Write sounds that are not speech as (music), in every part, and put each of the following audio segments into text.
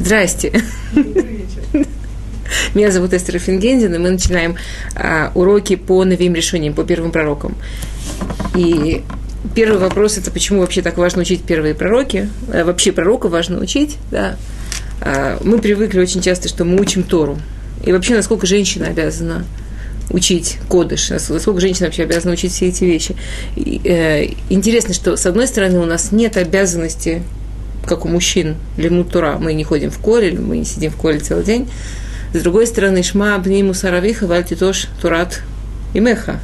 Здрасте. Меня зовут Эстер Фингендин, и мы начинаем а, уроки по новым решениям, по первым пророкам. И первый вопрос – это почему вообще так важно учить первые пророки? А, вообще пророка важно учить, да. А, мы привыкли очень часто, что мы учим Тору. И вообще, насколько женщина обязана учить кодыш, насколько женщина вообще обязана учить все эти вещи. И, э, интересно, что с одной стороны у нас нет обязанности как у мужчин, лимут Тура, мы не ходим в коле, мы не сидим в коле целый день. С другой стороны, шма обниму саравиха, вальти тоже турат и меха.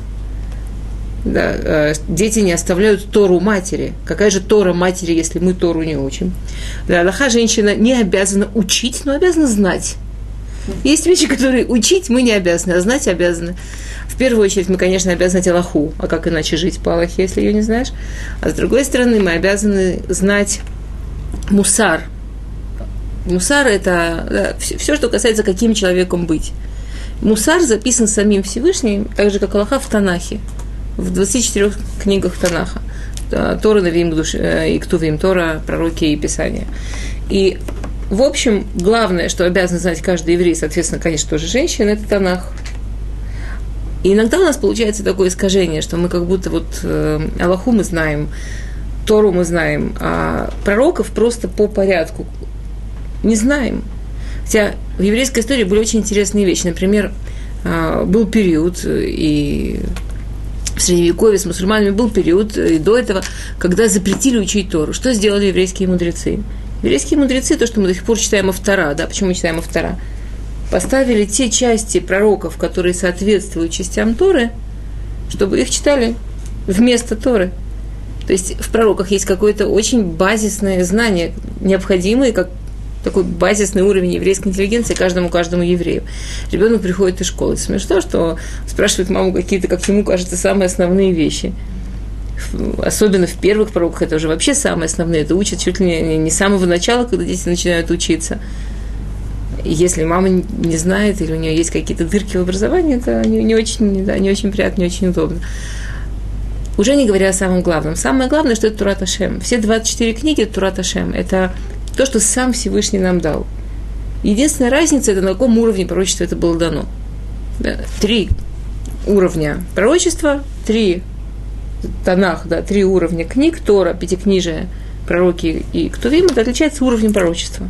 Да, э, дети не оставляют Тору матери. Какая же Тора матери, если мы Тору не учим? Для Аллаха женщина не обязана учить, но обязана знать. Есть вещи, которые учить мы не обязаны, а знать обязаны. В первую очередь мы, конечно, обязаны знать Аллаху, а как иначе жить по Аллахе, если ее не знаешь. А с другой стороны, мы обязаны знать мусар. Мусар – это да, все, все, что касается, каким человеком быть. Мусар записан самим Всевышним, так же, как Аллаха в Танахе, в 24 книгах Танаха. Тора, Навим, э, и Ктувим, Тора, пророки и Писания. И, в общем, главное, что обязан знать каждый еврей, соответственно, конечно, тоже женщина, это Танах. И иногда у нас получается такое искажение, что мы как будто вот э, Аллаху мы знаем, Тору мы знаем, а пророков просто по порядку не знаем. Хотя в еврейской истории были очень интересные вещи. Например, а, был период, и в Средневековье с мусульманами был период, и до этого, когда запретили учить Тору. Что сделали еврейские мудрецы? Еврейские мудрецы, то, что мы до сих пор читаем Автора, да, почему мы читаем Автора? Поставили те части пророков, которые соответствуют частям Торы, чтобы их читали вместо Торы – то есть в пророках есть какое-то очень базисное знание, необходимое, как такой базисный уровень еврейской интеллигенции каждому каждому еврею. Ребенок приходит из школы. Смешно, что спрашивает маму какие-то, как ему кажется, самые основные вещи. Особенно в первых пророках это уже вообще самые основные. Это учат чуть ли не с самого начала, когда дети начинают учиться. если мама не знает или у нее есть какие-то дырки в образовании, это не, не очень, да, не очень приятно, не очень удобно. Уже не говоря о самом главном. Самое главное, что это Турат Ашем. Все 24 книги – это Турат Ашем. Это то, что сам Всевышний нам дал. Единственная разница – это на каком уровне пророчества это было дано. Да, три уровня пророчества, три тонах, да, три уровня книг, Тора, Пятикнижие, пророки и Ктувим, это отличается уровнем пророчества.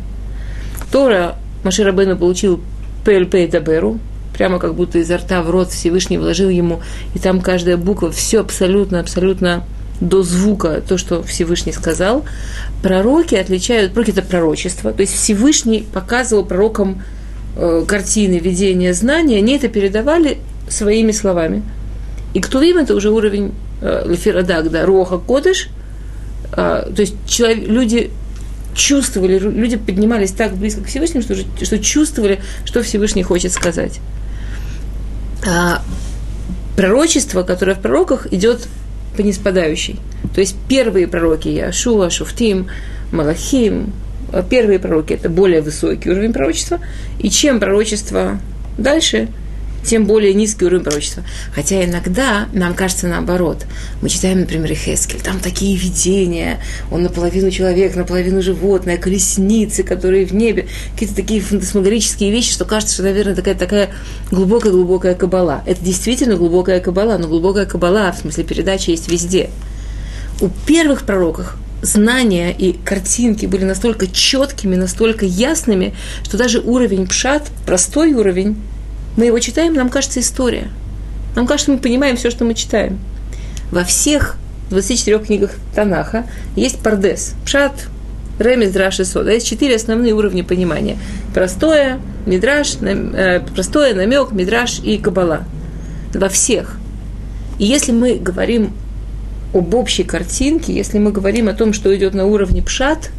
Тора Маширабену получил Пэль Даберу, прямо как будто изо рта в рот Всевышний вложил ему, и там каждая буква, все абсолютно, абсолютно до звука то, что Всевышний сказал. Пророки отличают, пророки это пророчество, то есть Всевышний показывал пророкам э, картины, видения, знания, они это передавали своими словами. И кто им это уже уровень э, да, Роха Кодыш, э, то есть человек, люди чувствовали, люди поднимались так близко к Всевышнему, что, что чувствовали, что Всевышний хочет сказать пророчество, которое в пророках идет по неспадающей. То есть первые пророки Яшуа, Шуфтим, Малахим, а первые пророки – это более высокий уровень пророчества. И чем пророчество дальше – тем более низкий уровень пророчества. Хотя иногда нам кажется наоборот. Мы читаем, например, Хескель, там такие видения, он наполовину человек, наполовину животное, колесницы, которые в небе, какие-то такие фантасмагорические вещи, что кажется, что, наверное, такая, такая глубокая-глубокая кабала. Это действительно глубокая кабала, но глубокая кабала, в смысле передачи, есть везде. У первых пророков знания и картинки были настолько четкими, настолько ясными, что даже уровень пшат, простой уровень, мы его читаем, нам кажется история. Нам кажется, мы понимаем все, что мы читаем. Во всех 24 книгах Танаха есть пардес, пшат, ремес, драш и сода. Есть четыре основные уровня понимания. Простое, мидраш, э, простое, намек, мидраш и кабала. Во всех. И если мы говорим об общей картинке, если мы говорим о том, что идет на уровне пшат,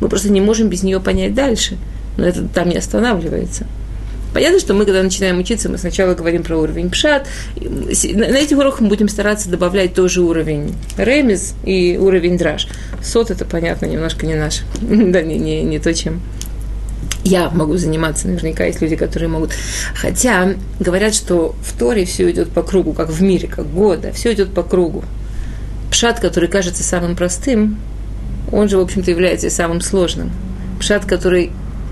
мы просто не можем без нее понять дальше. Но это там не останавливается. Понятно, что мы, когда начинаем учиться, мы сначала говорим про уровень пшат. На этих уроках мы будем стараться добавлять тоже уровень ремез и уровень драж. Сот это, понятно, немножко не наш. (laughs) да, не, не, не то, чем я могу заниматься, наверняка есть люди, которые могут. Хотя говорят, что в Торе все идет по кругу, как в мире, как года, все идет по кругу. Пшат, который кажется самым простым, он же, в общем-то, является самым сложным. Пшат, который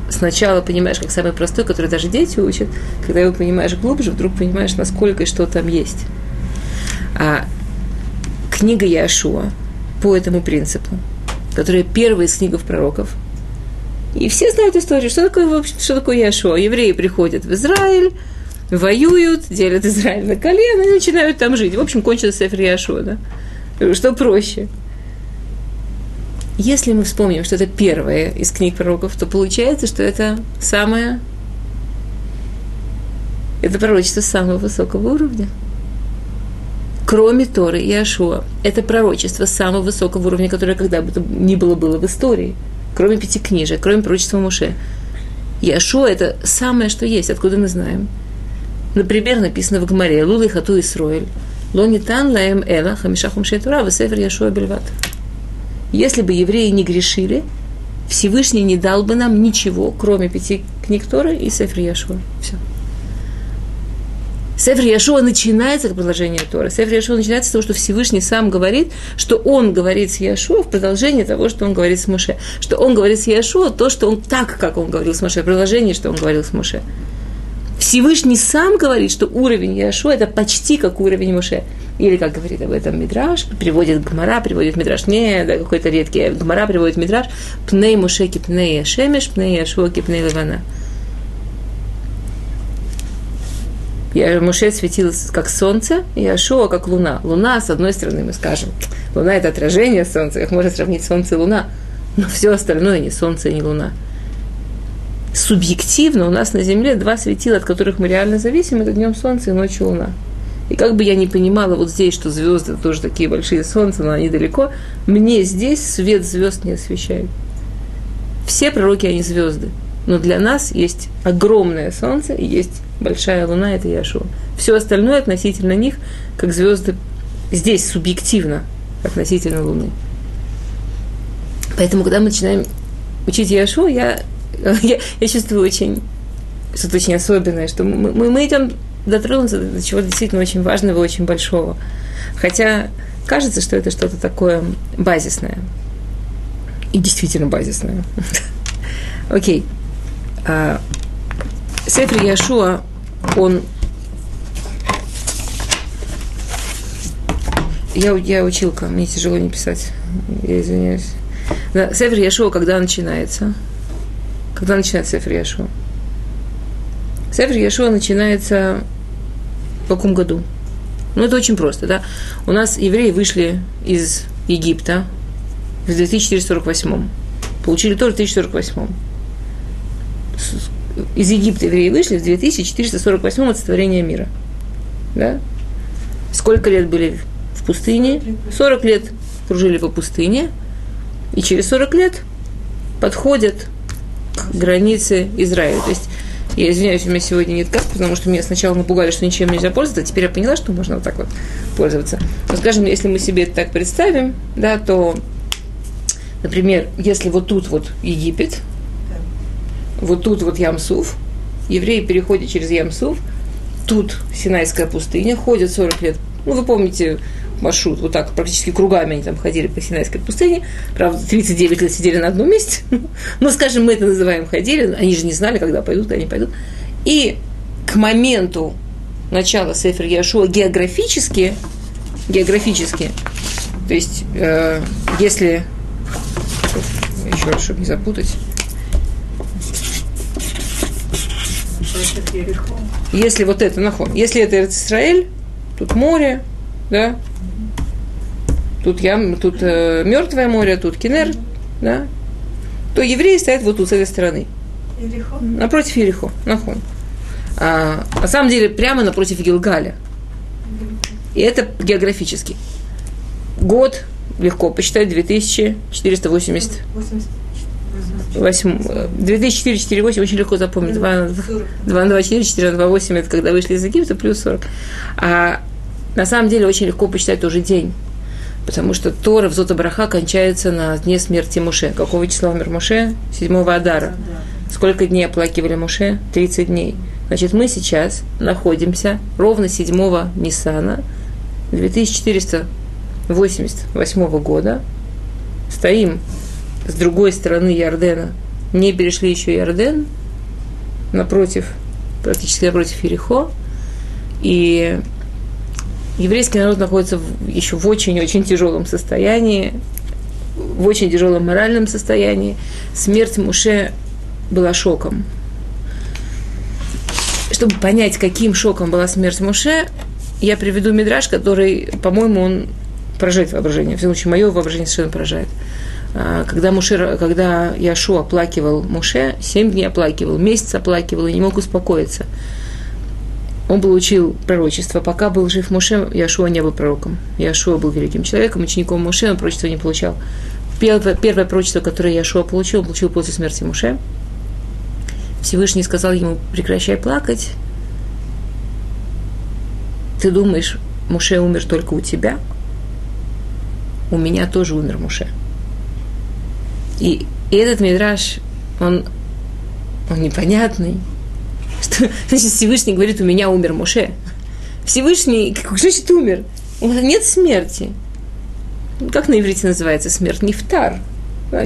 сначала понимаешь, как самый простой, который даже дети учат, когда его понимаешь глубже, вдруг понимаешь, насколько и что там есть. А книга Яшуа по этому принципу, которая первая из книгов пророков. И все знают историю, что такое, в общем, что такое Яшуа. Евреи приходят в Израиль, воюют, делят Израиль на колено и начинают там жить. В общем, кончился Сефер Яшуа, да? Что проще – если мы вспомним, что это первое из книг пророков, то получается, что это самое... Это пророчество самого высокого уровня. Кроме Торы и Ашуа. Это пророчество самого высокого уровня, которое когда бы то ни было было в истории. Кроме пяти книжек, кроме пророчества Муше. Яшуа – это самое, что есть, откуда мы знаем. Например, написано в Гмаре «Лулы хату Исроэль». Лонитан лаем эла хамишахум шейтура весефер Яшуа бельват. Если бы евреи не грешили, Всевышний не дал бы нам ничего, кроме пяти книг Торы и Сефр Яшуа. Все. Сефр Яшуа начинается как продолжение Торы. Сефр Яшуа начинается с того, что Всевышний сам говорит, что он говорит с Яшуа в продолжение того, что он говорит с Муше. Что он говорит с Яшуа то, что он так, как он говорил с Муше, продолжение, что он говорил с Муше. Всевышний сам говорит, что уровень Яшуа – это почти как уровень Муше. Или, как говорит об этом Мидраш, приводит Гмара, приводит Мидраш, не, да, какой-то редкий, Гмара приводит Мидраш, пней мушеки пней шемеш, пней яшуаки пней левана. Я, Муше светилась как солнце, и Ашуа как луна. Луна, с одной стороны, мы скажем, луна – это отражение солнца, как можно сравнить солнце и луна, но все остальное не солнце и не луна. Субъективно у нас на Земле два светила, от которых мы реально зависим, это днем солнце и ночью луна. И как бы я не понимала вот здесь, что звезды тоже такие большие солнца, но они далеко, мне здесь свет звезд не освещает. Все пророки, они звезды. Но для нас есть огромное солнце и есть большая луна, это Яшуа. Все остальное относительно них, как звезды здесь субъективно относительно Луны. Поэтому, когда мы начинаем учить Яшу, я, (laughs) я, я чувствую очень что-то очень особенное, что мы, мы, мы идем дотронуться до чего-то действительно очень важного и очень большого. Хотя кажется, что это что-то такое базисное. И действительно базисное. (laughs) Окей. А, Сефер Яшуа, он... Я, я училка, мне тяжело не писать. Я извиняюсь. Да, Яшуа, когда начинается? Когда начинается Сефер Яшуа? Сефер Яшуа начинается в каком году? Ну, это очень просто, да. У нас евреи вышли из Египта в 2448. Получили тоже в 1048. Из Египта евреи вышли в 2448 от сотворения мира. Да? Сколько лет были в пустыне? 40 лет кружили по пустыне. И через 40 лет подходят к границе Израиля. То есть я извиняюсь, у меня сегодня нет карт, потому что меня сначала напугали, что ничем нельзя пользоваться, а теперь я поняла, что можно вот так вот пользоваться. Но, скажем, если мы себе это так представим, да, то, например, если вот тут вот Египет, вот тут вот Ямсуф, евреи переходят через Ямсуф, тут Синайская пустыня, ходят 40 лет. Ну, вы помните, маршрут, вот так, практически кругами они там ходили по Синайской пустыне. Правда, 39 лет сидели на одном месте. (laughs) Ну, скажем, мы это называем ходили, они же не знали, когда пойдут, они пойдут. И к моменту начала Сефер Яшуа географически, географически, то есть, э, если, еще раз, чтобы не запутать, если вот это нахон, если это Израиль, тут море, да, тут, ям, тут э, мертвое море, тут Кинер, да, то евреи стоят вот тут, с этой стороны. Ерихо? Напротив Ерихо, нахон. А, на самом деле, прямо напротив Гилгаля. И это географически. Год легко посчитать 2480. 8, 2448 очень легко запомнить. 2, 2, 2, 4, 4, 2, 8 это когда вышли из Египта, плюс 40. А на самом деле очень легко посчитать тоже день. Потому что Тора в Зота кончается на дне смерти Муше. Какого числа умер Муше? 7 Адара. Сколько дней оплакивали Муше? 30 дней. Значит, мы сейчас находимся ровно 7 Ниссана 2488 года. Стоим с другой стороны Ярдена не перешли еще Иорден, напротив, практически напротив Ерехо, и еврейский народ находится еще в очень-очень тяжелом состоянии, в очень тяжелом моральном состоянии. Смерть Муше была шоком. Чтобы понять, каким шоком была смерть Муше, я приведу мидраж, который, по-моему, он поражает воображение. В всяком случае, мое воображение совершенно поражает. А, когда, Муше, когда Яшу оплакивал Муше, семь дней оплакивал, месяц оплакивал и не мог успокоиться. Он получил пророчество. Пока был жив Муше, Яшуа не был пророком. Яшуа был великим человеком, учеником Муше, он пророчество не получал. Первое, первое пророчество, которое Яшуа получил, он получил после смерти Муше. Всевышний сказал ему, прекращай плакать. Ты думаешь, Муше умер только у тебя? У меня тоже умер Муше. И, и этот мидраж, он, он непонятный. Что (laughs) значит Всевышний говорит, у меня умер Муше? Всевышний, как значит умер? Нет смерти. Как на иврите называется смерть? Нефтар.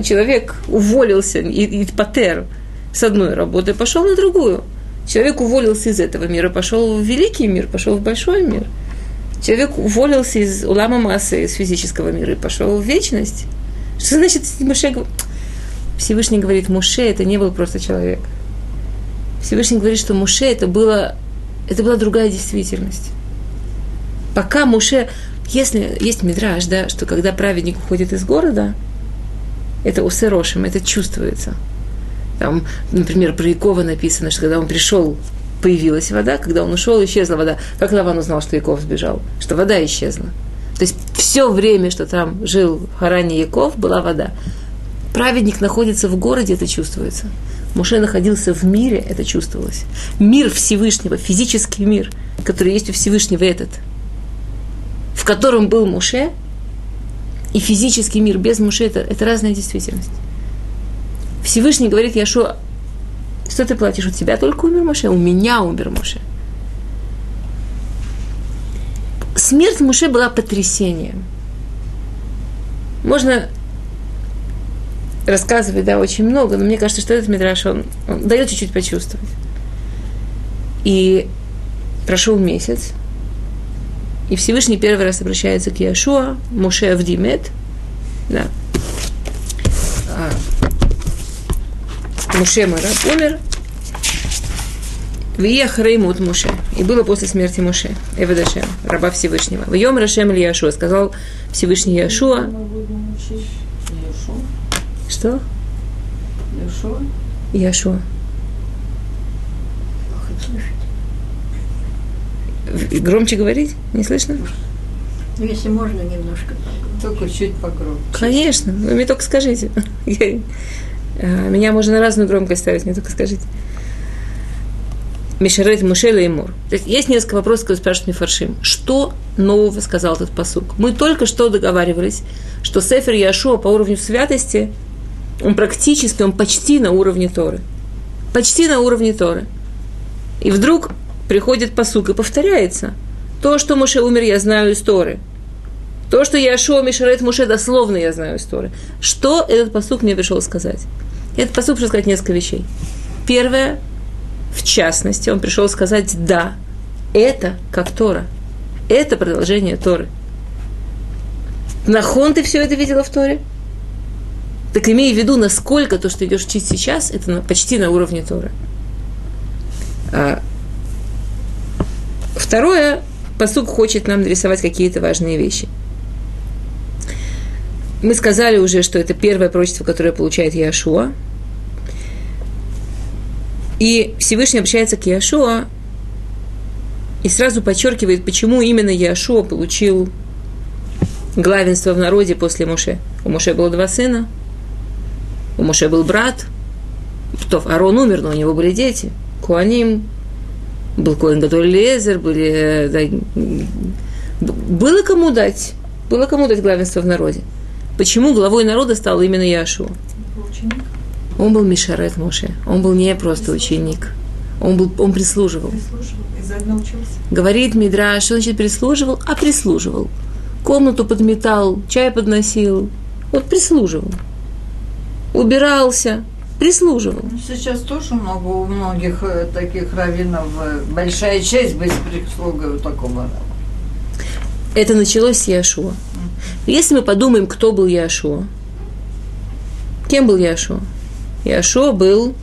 Человек уволился, и, и патер, с одной работы пошел на другую. Человек уволился из этого мира, пошел в великий мир, пошел в большой мир. Человек уволился из улама массы, из физического мира и пошел в вечность. Что значит Муше? Всевышний говорит, Муше это не был просто человек. Всевышний говорит, что Муше это, было, это была другая действительность. Пока Муше, если есть мидраж, да, что когда праведник уходит из города, это усерошим, это чувствуется. Там, например, про Якова написано, что когда он пришел, появилась вода, когда он ушел, исчезла вода. Как Лаван узнал, что Яков сбежал? Что вода исчезла. То есть все время, что там жил в Харане Яков, была вода. Праведник находится в городе, это чувствуется. Муше находился в мире, это чувствовалось. Мир Всевышнего, физический мир, который есть у Всевышнего этот, в котором был Муше, и физический мир без Муше это, это разная действительность. Всевышний говорит Яшуа, что ты платишь? У тебя только умер Муше, у меня умер Муше. Смерть Муше была потрясением. Можно рассказывать, да, очень много, но мне кажется, что этот мидраш, он, он дает чуть-чуть почувствовать. И прошел месяц, и Всевышний первый раз обращается к Яшуа, Муше Авдимет, да. А, Муше Мараб умер, Виех Реймут Муше. И было после смерти Муше, Эведашем, раба Всевышнего. В Йом Рашем или Яшуа, сказал Всевышний Яшуа. Что? Яшуа? Яшуа. Громче говорить? Не слышно? Ну, если можно, немножко Только чуть погромче. Конечно, вы мне только скажите. (laughs) Э, меня можно на разную громкость ставить, мне только скажите. Мишарет Мушеля и Мур. То есть есть несколько вопросов, которые спрашивают Мифаршим. Что нового сказал этот посук? Мы только что договаривались, что Сефер Яшуа по уровню святости – он практически, он почти на уровне Торы. Почти на уровне Торы. И вдруг приходит посук и повторяется. То, что Муше умер, я знаю из Торы. То, что Яшуа Мишарет Муше, дословно я знаю из Торы. Что этот посук мне пришел сказать? Этот посук пришел сказать несколько вещей. Первое, в частности, он пришел сказать «да». Это как Тора. Это продолжение Торы. Нахон ты все это видела в Торе? Так имей в виду, насколько то, что идешь учить сейчас, это почти на уровне Торы. А, второе, посук хочет нам нарисовать какие-то важные вещи. Мы сказали уже, что это первое пророчество, которое получает Яшуа. И Всевышний обращается к Яшуа и сразу подчеркивает, почему именно Яшуа получил главенство в народе после Муше. У Муше было два сына, у Моше был брат, то Арон умер, но у него были дети. Куаним, был Коин Гадоль Лезер, были, да, было кому дать, было кому дать главенство в народе. Почему главой народа стал именно Яшуа? Он был Мишарет Моше, он был не просто ученик, он, был, он прислуживал. Говорит Мидраш, что значит прислуживал, а прислуживал. Комнату подметал, чай подносил, вот прислуживал убирался, прислуживал. Ну, Сейчас тоже много у многих э, таких раввинов э, большая часть быть прислугой у такого раба. Это началось с Яшуа. Если мы подумаем, кто был Яшуа, кем был Яшуа? Яшуа был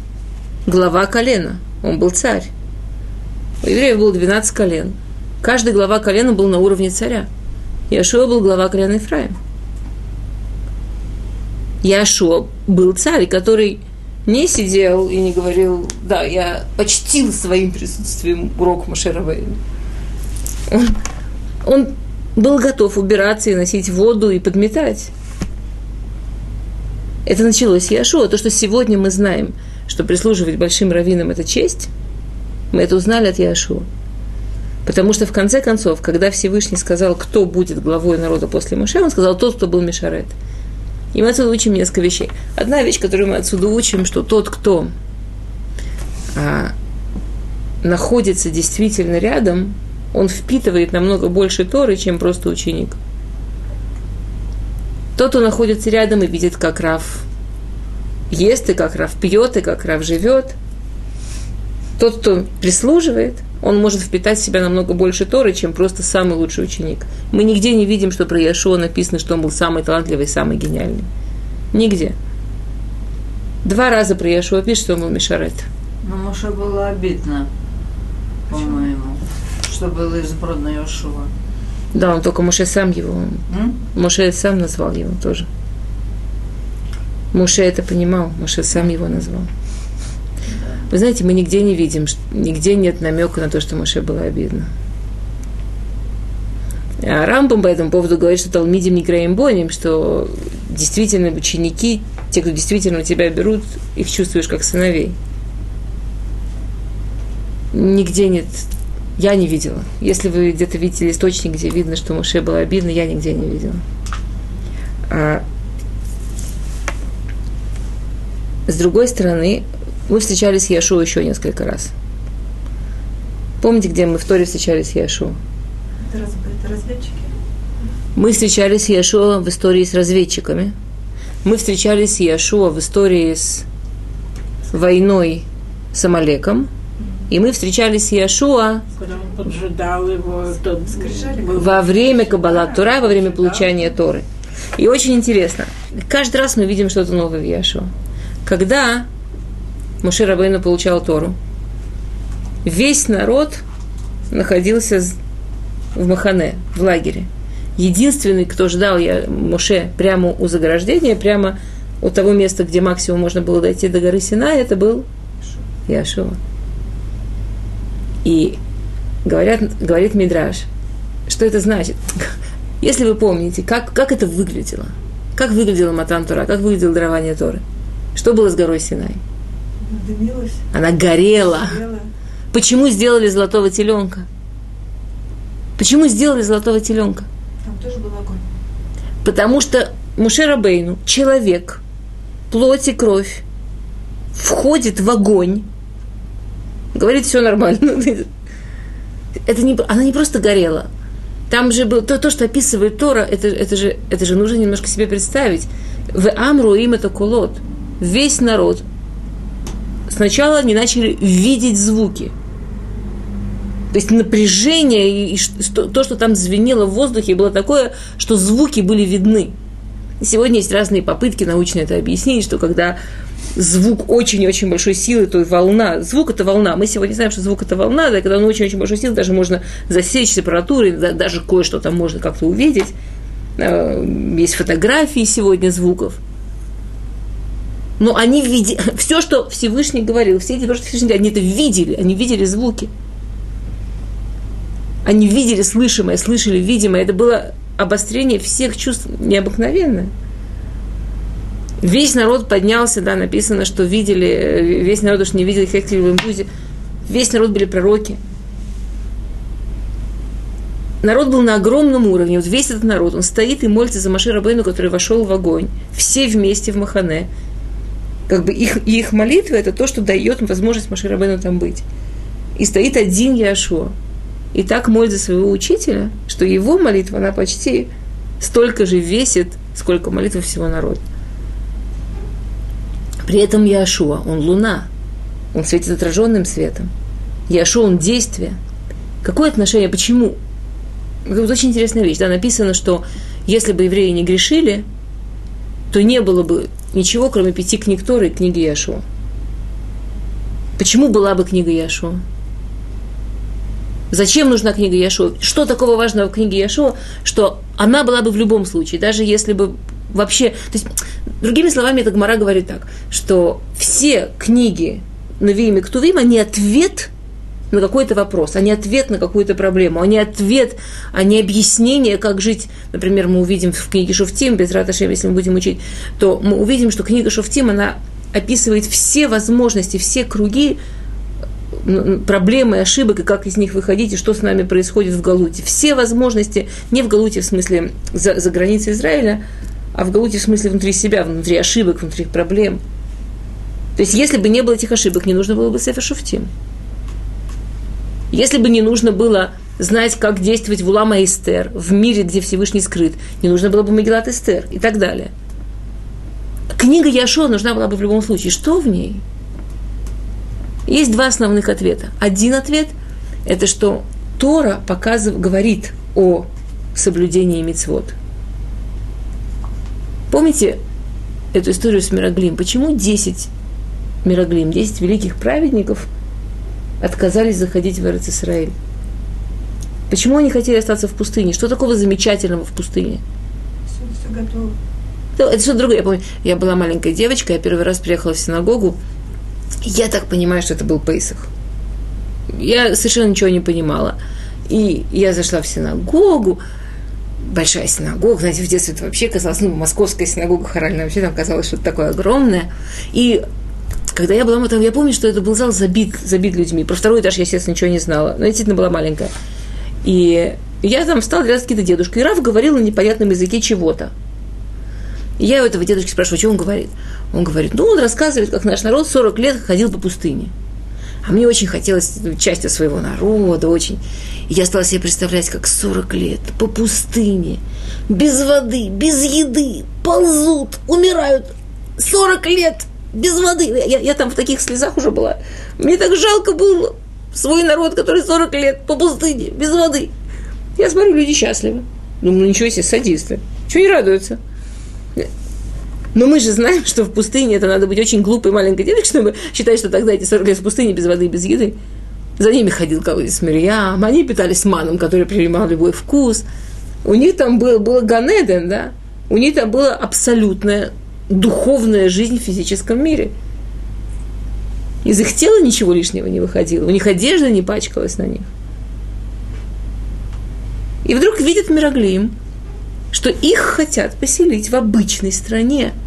глава колена, он был царь. У евреев было 12 колен. Каждый глава колена был на уровне царя. Яшуа был глава колена Ефраим. Яшуа был царь, который не сидел и не говорил, да, я почтил своим присутствием урок Машеравейна. Он, он был готов убираться и носить воду и подметать. Это началось с Яшуа. То, что сегодня мы знаем, что прислуживать большим раввинам – это честь, мы это узнали от Яшуа. Потому что в конце концов, когда Всевышний сказал, кто будет главой народа после Моше, он сказал тот, кто был Мишарет. И мы отсюда учим несколько вещей. Одна вещь, которую мы отсюда учим, что тот, кто а, находится действительно рядом, он впитывает намного больше Торы, чем просто ученик. Тот, кто находится рядом и видит, как Рав ест, и как Рав пьет, и как Рав живет. Тот, кто прислуживает, он может впитать в себя намного больше Торы, чем просто самый лучший ученик. Мы нигде не видим, что про Яшуа написано, что он был самый талантливый, самый гениальный. Нигде. Два раза про Яшуа пишет, что он был Мишарет. Но Моше было обидно, по-моему, что было избрано Йошуа. Да, он только Моше сам его, М? Моше сам назвал его тоже. Моше это понимал, Моше сам его назвал. Вы знаете, мы нигде не видим, нигде нет намека на то, что Моше было обидно. А Рамбам по этому поводу говорит, что Талмидим не краем боним, что действительно ученики, те, кто действительно у тебя берут, их чувствуешь как сыновей. Нигде нет, я не видела. Если вы где-то видели источник, где видно, что Моше было обидно, я нигде не видела. А с другой стороны, мы встречались с Яшуа еще несколько раз. Помните, где мы в Торе встречались с Яшуа? Это, раз- это разведчики? Мы встречались с Яшуа в истории с разведчиками. Мы встречались с Яшуа в истории с войной с Амалеком. И мы встречались с Яшуа его, тот был- во время Каббала Тура, во время получания Торы. И очень интересно, каждый раз мы видим что-то новое в Яшуа. Когда Муше Рабейну получал Тору, весь народ находился в Махане, в лагере. Единственный, кто ждал я, Муше прямо у заграждения, прямо у того места, где максимум можно было дойти до горы Синай, это был Яшуа. И говорят, говорит Мидраш, что это значит? (laughs) Если вы помните, как, как это выглядело, как выглядела Матан Тора, как выглядело дарование Торы, что было с горой Синай? Дымилась, Она горела. белая. Почему сделали золотого теленка? Почему сделали золотого теленка? Там тоже был огонь. Потому что Муше Рабейну, человек, плоть и кровь, входит в огонь, говорит, все нормально. (laughs) Это не, она не просто горела. Там же было то, то что описывает Тора, это, это, же, это же нужно немножко себе представить. В Амру им это кулот. Весь народ. Сначала они начали видеть звуки. То есть напряжение и, то, что там звенело в воздухе, было такое, что звуки были видны. И сегодня есть разные попытки научно это объяснить, что когда звук очень-очень большой силы, то волна, звук это волна. Мы сегодня знаем, что звук это волна, да, когда он очень-очень большой силы, даже можно засечь температуры, да, даже кое-что там можно как-то увидеть. Э, Есть фотографии сегодня звуков. Но они видели, (laughs) все, что Всевышний говорил, все эти, что Всевышний они это видели, они видели звуки. Они видели слышимое, слышали видимое. Это было обострение всех чувств необыкновенное. Весь народ поднялся, да, написано, что видели, э, весь народ уж не видел Хектель в Имбузе. Весь народ были пророки. Народ был на огромном уровне, вот весь этот народ, он стоит и молится за Маши Рабейну, который вошел в огонь, все вместе в Махане. Как бы их, их молитва – это то, что дает возможность Маши Рабейну там быть. И стоит один Яшуа. И так молится своего учителя, что его молитва, она почти столько же весит, сколько молитва всего народа. При этом Яшуа, он луна, он светит отраженным светом. Яшуа, он действие. Какое отношение, почему? Вот очень интересная вещь. Да, написано, что если бы евреи не грешили, то не было бы ничего, кроме пяти книг Торы и книги Яшуа. Почему была бы книга Яшуа? Зачем нужна книга Яшуа? Что такого важного в книге Яшуа, что она была бы в любом случае, даже если бы вообще... То есть, другими словами, эта Гмара говорит так, что все книги Навиим и Ктувим, они ответ на какой-то вопрос, а не ответ на какую-то проблему, а не ответ, а не объяснение, как жить. Например, мы увидим в книге Шуфтим, без Раташем, если мы будем учить, то мы увидим, что книга Шуфтим, она описывает все возможности, все круги проблемы, ошибок, и как из них выходить, и что с нами происходит в Галуте. Все возможности, не в Галуте в смысле за, за границей Израиля, а в Галуте в смысле внутри себя, внутри ошибок, внутри проблем. То есть, если бы не было этих ошибок, не нужно было бы Сефер Шуфтим. Если бы не нужно было знать, как действовать в Улама Эстер, в мире, где Всевышний скрыт, не нужно было бы Магеллат Эстер и так далее. Книга Яшо нужна была бы в любом случае. Что в ней? Есть два основных ответа. Один ответ – это что Тора показывает, говорит о соблюдении мицвод. Помните эту историю с Мироглим? Почему 10 Мироглим, 10 великих праведников отказались заходить в Израиль? Почему они хотели остаться в пустыне? Что такого замечательного в пустыне? Все, все готово. Это что-то другое. Я помню, я была маленькой девочкой, я первый раз приехала в синагогу, я так понимаю, что это был Пейсах. Я совершенно ничего не понимала. И я зашла в синагогу, большая синагога, знаете, в детстве это вообще казалось, ну, московская синагога хоральная, вообще там казалось что-то такое огромное. И когда я была там, я помню, что это был зал забит, забит людьми. Про второй этаж я, естественно, ничего не знала. Но я действительно была маленькая. И я там встала рядом с каким-то дедушкой, и Раф говорил на непонятном языке чего-то. И я у этого дедушки спрашиваю, что он говорит. Он говорит, ну, он рассказывает, как наш народ 40 лет ходил по пустыне. А мне очень хотелось частью своего народа, очень. И я стала себе представлять, как 40 лет по пустыне, без воды, без еды, ползут, умирают. 40 лет без воды. Я, я там в таких слезах уже была. Мне так жалко было свой народ, который 40 лет по пустыне, без воды. Я смотрю, люди счастливы. Думаю, ну ничего себе, садисты. Чего не радуются? Но мы же знаем, что в пустыне это надо быть очень глупой маленькой девочкой, чтобы считать, что тогда эти 40 лет в пустыне без воды без еды. За ними ходил кого-то с Мирьям, они питались маном, который принимал любой вкус. У них там было, было Ганеден, да? У них там была абсолютная духовная жизнь в физическом мире. Из их тела ничего лишнего не выходило, у них одежда не пачкалась на них. И вдруг видят Мироглим, что их хотят поселить в обычной стране –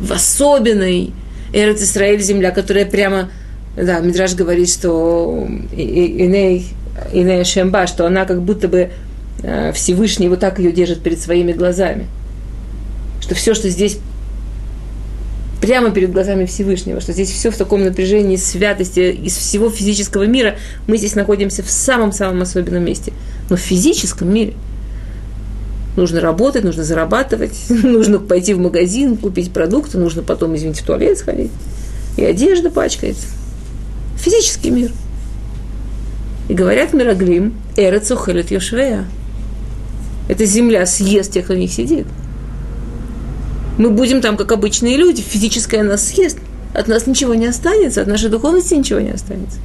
в особенной Эрет Исраэль, земля, которая прямо, да, Мидраж говорит, что Иней, Иней Шемба, что она как будто бы э, Всевышний вот так ее держит перед своими глазами. Что все, что здесь прямо перед глазами Всевышнего, что здесь все в таком напряжении святости из всего физического мира. Мы здесь находимся в самом-самом особенном месте. Но в физическом мире – Нужно работать, нужно зарабатывать, (laughs) нужно пойти в магазин, купить продукты, нужно потом, извините, в туалет сходить. И одежда пачкается. Физический мир. И говорят Мираглим, Эрецу Хелет Йошвея. Эта земля съест тех, кто в них сидит. Мы будем там, как обычные люди, физическая нас съест. От нас ничего не останется, от нашей духовности ничего не останется.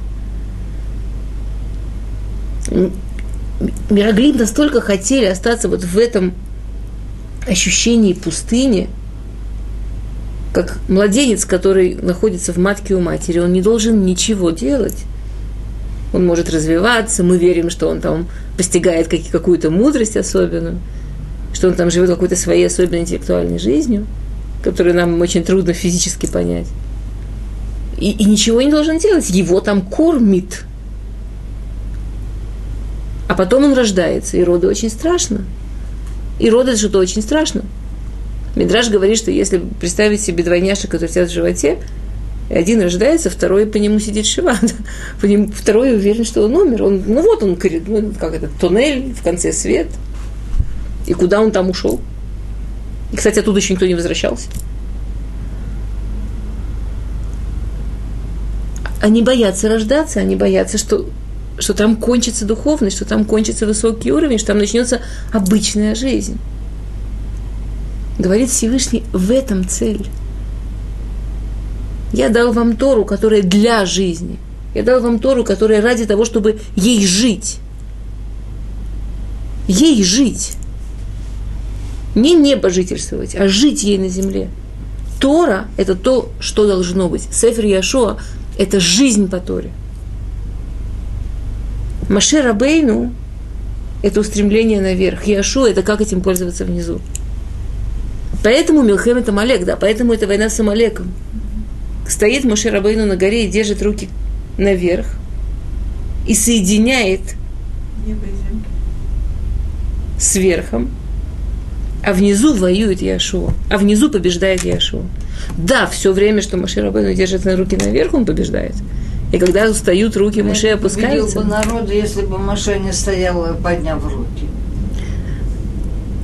Мироглим настолько хотели остаться вот в этом ощущении пустыни, как младенец, который находится в матке у матери, он не должен ничего делать. Он может развиваться, мы верим, что он там постигает какую-то мудрость особенную, что он там живет какой-то своей особенной интеллектуальной жизнью, которую нам очень трудно физически понять. И, и ничего не должен делать. Его там кормит – а потом он рождается, и роды очень страшно. И роды что-то очень страшно. Мидраж говорит, что если представить себе двойняшек, которые сидят в животе, один рождается, второй по нему сидит шива. (laughs) По нему, второй уверен, что он умер. Он, ну вот он, ну, как это, туннель, в конце свет. И куда он там ушел? И, кстати, оттуда еще никто не возвращался. они боятся рождаться, они боятся, что, что там кончится духовность, что там кончится высокий уровень, что там начнется обычная жизнь. Говорит Всевышний, в этом цель. Я дал вам Тору, которая для жизни. Я дал вам Тору, которая ради того, чтобы ей жить. Ей жить. Не небожительствовать, а жить ей на земле. Тора – это то, что должно быть. Сефер Яшуа – это жизнь по Торе. Маше Рабейну – это устремление наверх. Яшуа – это как этим пользоваться внизу. Поэтому Милхем – это Малек, да, поэтому это война с Амалеком. Стоит Маше Рабейну на горе и держит руки наверх и соединяет с верхом, а внизу воюет Яшуа, а внизу побеждает Яшуа. Да, все время, что Маше Рабейну держит на руки наверх, он побеждает. И когда устают руки Маше, опускаются. бы народу, если бы Маше не стояла, подняв руки.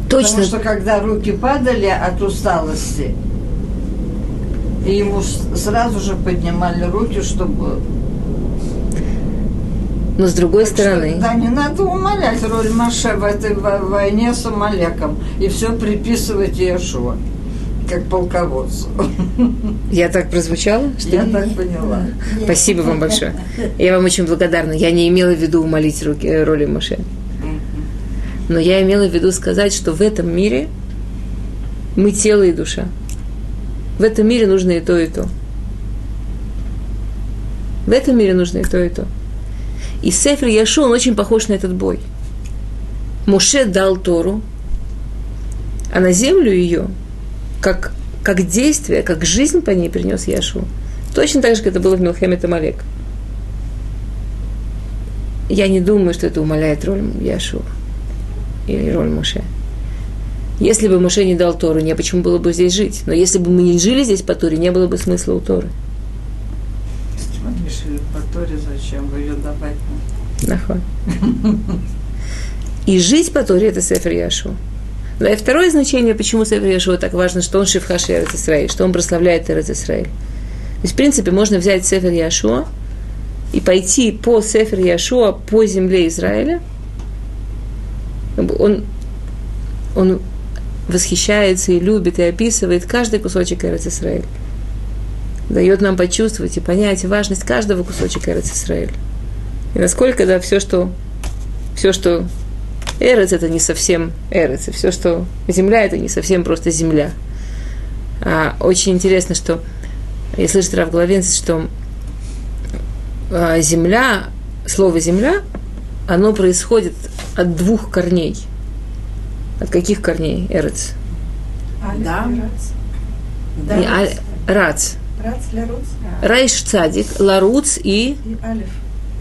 Точно, Потому что когда руки падали от усталости, и ему сразу же поднимали руки, чтобы... но с другой Так что, стороны, да, не надо умалять роль Маше в этой во- войне с Амалеком и все приписывать Иешуа, как полководцу. (laughs) я так прозвучала, что Я так поняла. Спасибо вам большое. Я вам очень благодарна. Я не имела в виду умолить руки, э, роли Моше. Но я имела в виду сказать, что в этом мире мы тело и душа. В этом мире нужно и то, и то. В этом мире нужно и то, и то. И Сефер Яшу, он очень похож на этот бой. Моше дал Тору, а на землю ее, как, как действие, как жизнь по ней принес Яшу. Точно так же, как это было в Милхеме Тамалек. Я не думаю, что это умаляет роль Яшу или роль Моше. Если бы Моше не дал Тору, не почему было бы здесь жить. Но если бы мы не жили здесь по Торе, не было бы смысла у Торы. Мы решили по Торе, зачем вы ее давать? Нахуй. (laughs) И жить по Торе – это Сефер Яшу. Но и второе значение, почему Сефер Яшу так важно, что он Шивхаш Эрец Исраиль, что он прославляет Эрец Исраиль. То есть, в принципе, можно взять Сефер Яшуа и пойти по Сефер Яшуа по земле Израиля. Он, он восхищается и любит, и описывает каждый кусочек Эрец Исраиль. Дает нам почувствовать и понять важность каждого кусочка Эрец Исраиль. И насколько, да, все, что, все, что Эрец, это не совсем Эрец, и все, что земля, это не совсем просто земля. А, очень интересно, что я слышу Рав Головенец, что а, земля, слово земля, оно происходит от двух корней. От каких корней, Эрец? Да. и Рац. Не, а- Рац. Райш цадик, ларуц и... и Алиф.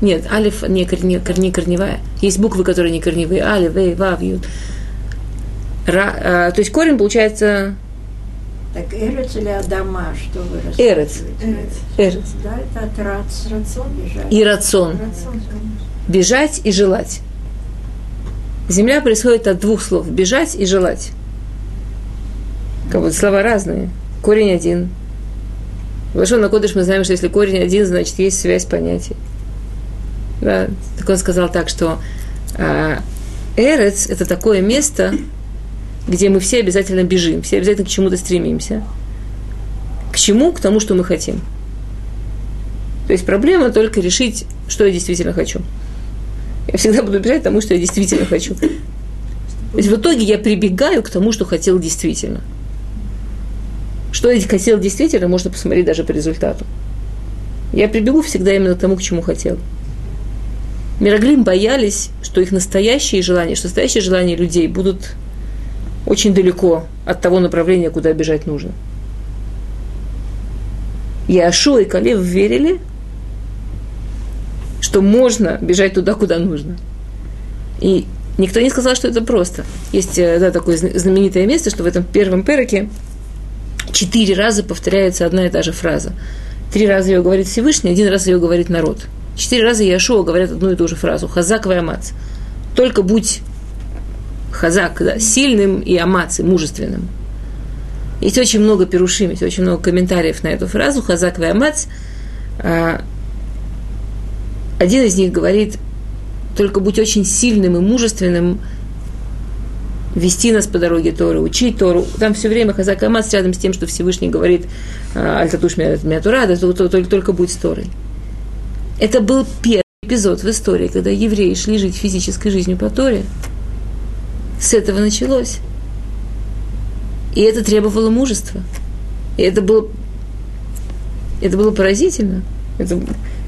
Нет, алиф не, корне, корне, корневая. Есть буквы, которые не корневые. Алиф, вей, вав, ют. Ра, а, то есть корень получается Так Эрец или Адама, что вы Эрец. Эрец. Да, это от Рац. Рацион. Бежать. И рацион. Рацион. Бежать и желать. Земля происходит от двух слов. Бежать и желать. Как будто слова разные. Корень один. В Лашон Кодыш мы знаем, что если корень один, значит есть связь понятий. Да, так он сказал так, что а, Эрец – это такое место, где мы все обязательно бежим, все обязательно к чему-то стремимся. К чему? К тому, что мы хотим. То есть проблема только решить, что я действительно хочу. Я всегда буду бежать к тому, что я действительно хочу. То есть в итоге я прибегаю к тому, что хотел действительно. Что я хотел действительно, можно посмотреть даже по результату. Я прибегу всегда именно к тому, к чему хотел. Мироглим боялись, что их настоящие желания, что настоящие желания людей будут очень далеко от того направления, куда бежать нужно. Яшу и Калев верили, что можно бежать туда, куда нужно. И никто не сказал, что это просто. Есть э, да, такое зна- знаменитое место, что в этом первом переке четыре раза повторяется одна и та же фраза. Три раза ее говорит Всевышний, один раз ее говорит народ. Четыре раза Яшуа говорят одну и ту же фразу. Хазак и амац. Только будь хазак, да, сильным и амац, и мужественным. Есть очень много перушим, есть очень много комментариев на эту фразу. Хазак и амац. А, один из них говорит, только будь очень сильным и мужественным, вести нас по дороге Торы, учить Тору. Там все время Хазак Амас рядом с тем, что Всевышний говорит Альтатуш Мятура, только, только будь с Торой. Это был первый эпизод в истории, когда евреи шли жить физической жизнью по Торе. С этого началось. И это требовало мужества. И это было, это было поразительно. Это,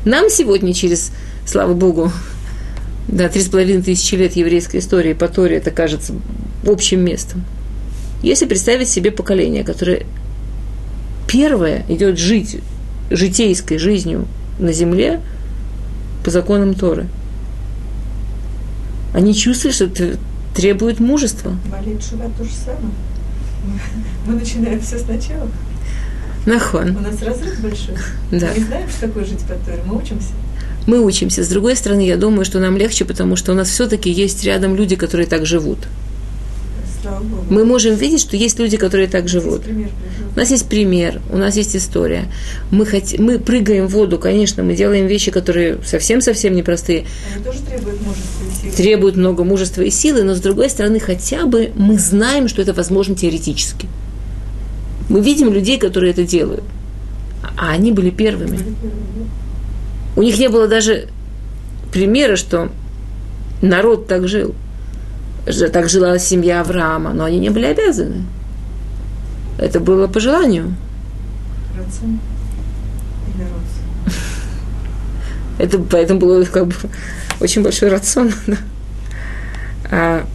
нам сегодня через, слава Богу, да, три с половиной тысячи лет еврейской истории по Торе это кажется общим местом. Если представить себе поколение, которое первое идет жить житейской жизнью на земле по законам Торы, они чувствуют, что это требует мужества. Молит Шува то же самое. (laughs) Мы начинаем все сначала. Нахон. У нас разрыв большой. Да. Мы не знаем, что такое жить по Торе. Мы учимся. Мы учимся. С другой стороны, я думаю, что нам легче, потому что у нас все-таки есть рядом люди, которые так живут. Мы можем видеть, что есть люди, которые так живут. У нас есть пример, у нас есть история. Мы, хот... мы прыгаем в воду, конечно, мы делаем вещи, которые совсем-совсем непростые, Они тоже требуют мужества и силы. требуют много мужества и силы, но с другой стороны, хотя бы мы знаем, что это возможно теоретически. Мы видим людей, которые это делают. А они были первыми. У них не было даже примера, что народ так жил. Так жила семья Авраама, но они не были обязаны. Это было по желанию. Рацион или роц? Это поэтому было как бы очень большой рацион. (laughs) да. А,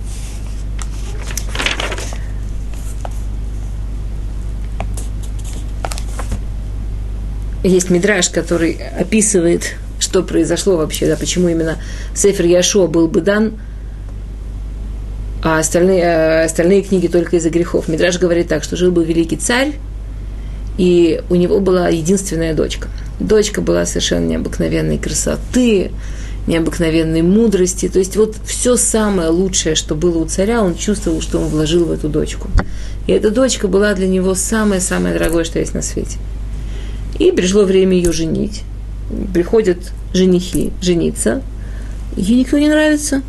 есть мидраж, который описывает, что произошло вообще, да, почему именно Сефер Яшуа был бы дан, а остальные, э, остальные книги только из-за грехов. Мидраж говорит так, что жил был великий царь, и у него была единственная дочка. Дочка была совершенно необыкновенной красоты, необыкновенной мудрости. То есть вот все самое лучшее, что было у царя, он чувствовал, что он вложил в эту дочку. И эта дочка была для него самое-самое дорогое, что есть на свете. И пришло время ее женить. Приходят женихи жениться. Ей никто не нравится.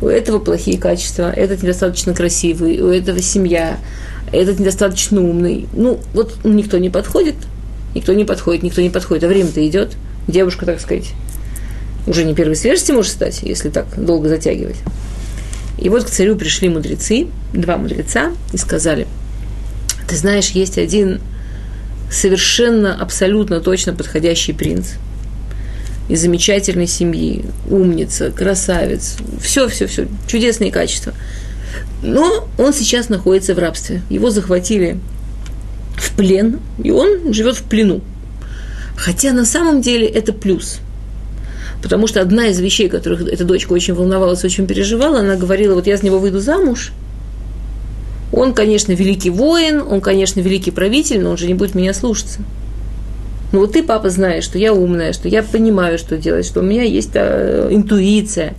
У этого плохие качества, этот недостаточно красивый, у этого семья, этот недостаточно умный. Ну, вот никто не подходит, никто не подходит, никто не подходит, а время-то идет. Девушка, так сказать, уже не первой свежести может стать, если так долго затягивать. И вот к царю пришли мудрецы, два мудреца, и сказали, ты знаешь, есть один совершенно, абсолютно точно подходящий принц из замечательной семьи, умница, красавец, все, все, все, чудесные качества. Но он сейчас находится в рабстве. Его захватили в плен, и он живет в плену. Хотя на самом деле это плюс. Потому что одна из вещей, которых эта дочка очень волновалась, очень переживала, она говорила, вот я с него выйду замуж, он, конечно, великий воин, он, конечно, великий правитель, но он же не будет меня слушаться. Ну вот ты, папа, знаешь, что я умная, что я понимаю, что делать, что у меня есть э, интуиция.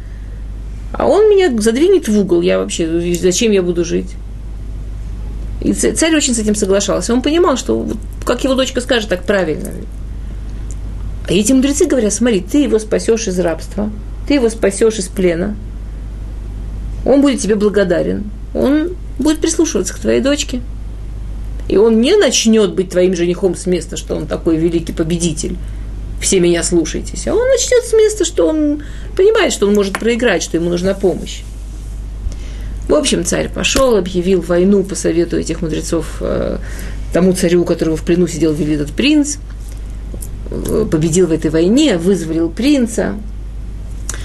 А он меня задвинет в угол, я вообще, зачем я буду жить? И царь очень с этим соглашался. Он понимал, что как его дочка скажет, так правильно. А эти мудрецы говорят, смотри, ты его спасешь из рабства, ты его спасешь из плена, он будет тебе благодарен, он будет прислушиваться к твоей дочке. И он не начнет быть твоим женихом с места, что он такой великий победитель. Все меня слушайтесь. А он начнет с места, что он понимает, что он может проиграть, что ему нужна помощь. В общем, царь пошел, объявил войну по совету этих мудрецов э, тому царю, у которого в плену сидел вели этот принц, э, победил в этой войне, вызволил принца,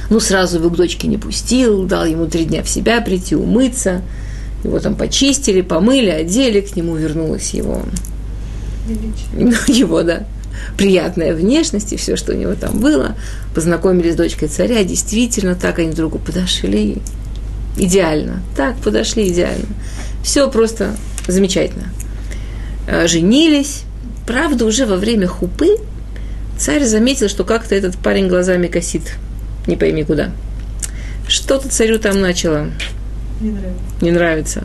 ну, сразу его к дочке не пустил, дал ему три дня в себя прийти, умыться, его там почистили, помыли, одели, к нему вернулась его, Величие. ну, его, да, приятная внешность и все, что у него там было. Познакомились с дочкой царя, действительно, так они другу подошли. Идеально. Так, подошли идеально. Все просто замечательно. Э, Женились. Правда, уже во время хупы царь заметил, что как-то этот парень глазами косит. Не пойми куда. Что-то царю там начало Не нравится. не нравится.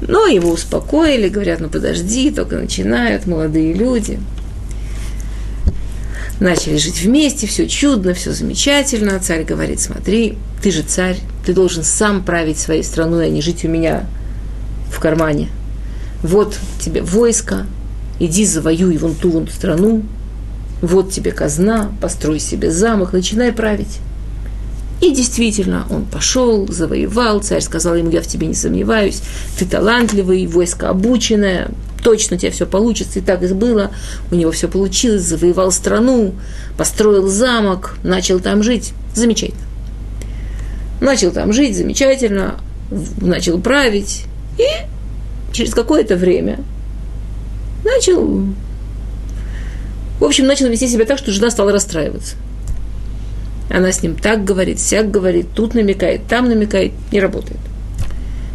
Но его успокоили, говорят, ну подожди, только начинают молодые люди. Начали жить вместе, все чудно, все замечательно. Царь говорит, смотри, ты же царь, ты должен сам править своей страной, а не жить у меня в кармане. Вот тебе войско, иди завоюй вон ту вон страну, вот тебе казна, построй себе замок, начинай править. И действительно, он пошел, завоевал, царь сказал ему, я в тебе не сомневаюсь, ты талантливый, войско обученное, точно у тебя все получится, и так и было, у него все получилось, завоевал страну, построил замок, начал там жить, замечательно. Начал там жить, замечательно, начал править, и через какое-то время начал, в общем, начал вести себя так, что жена стала расстраиваться. Она с ним так говорит, всяк говорит, тут намекает, там намекает, не работает.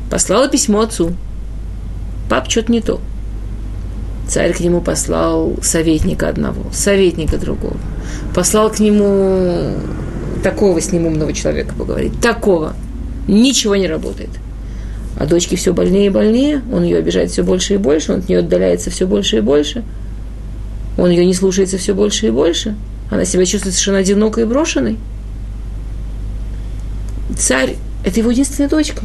Послала письмо отцу. Пап, что-то не то. Царь к нему послал советника одного, советника другого. Послал к нему такого с ним умного человека поговорить, такого. Ничего не работает. А дочке все больнее и больнее, он ее обижает все больше и больше, он от нее отдаляется все больше и больше. Он ее не слушается все больше и больше. Она себя чувствует совершенно одинокой и брошенной. Царь – это его единственная дочка.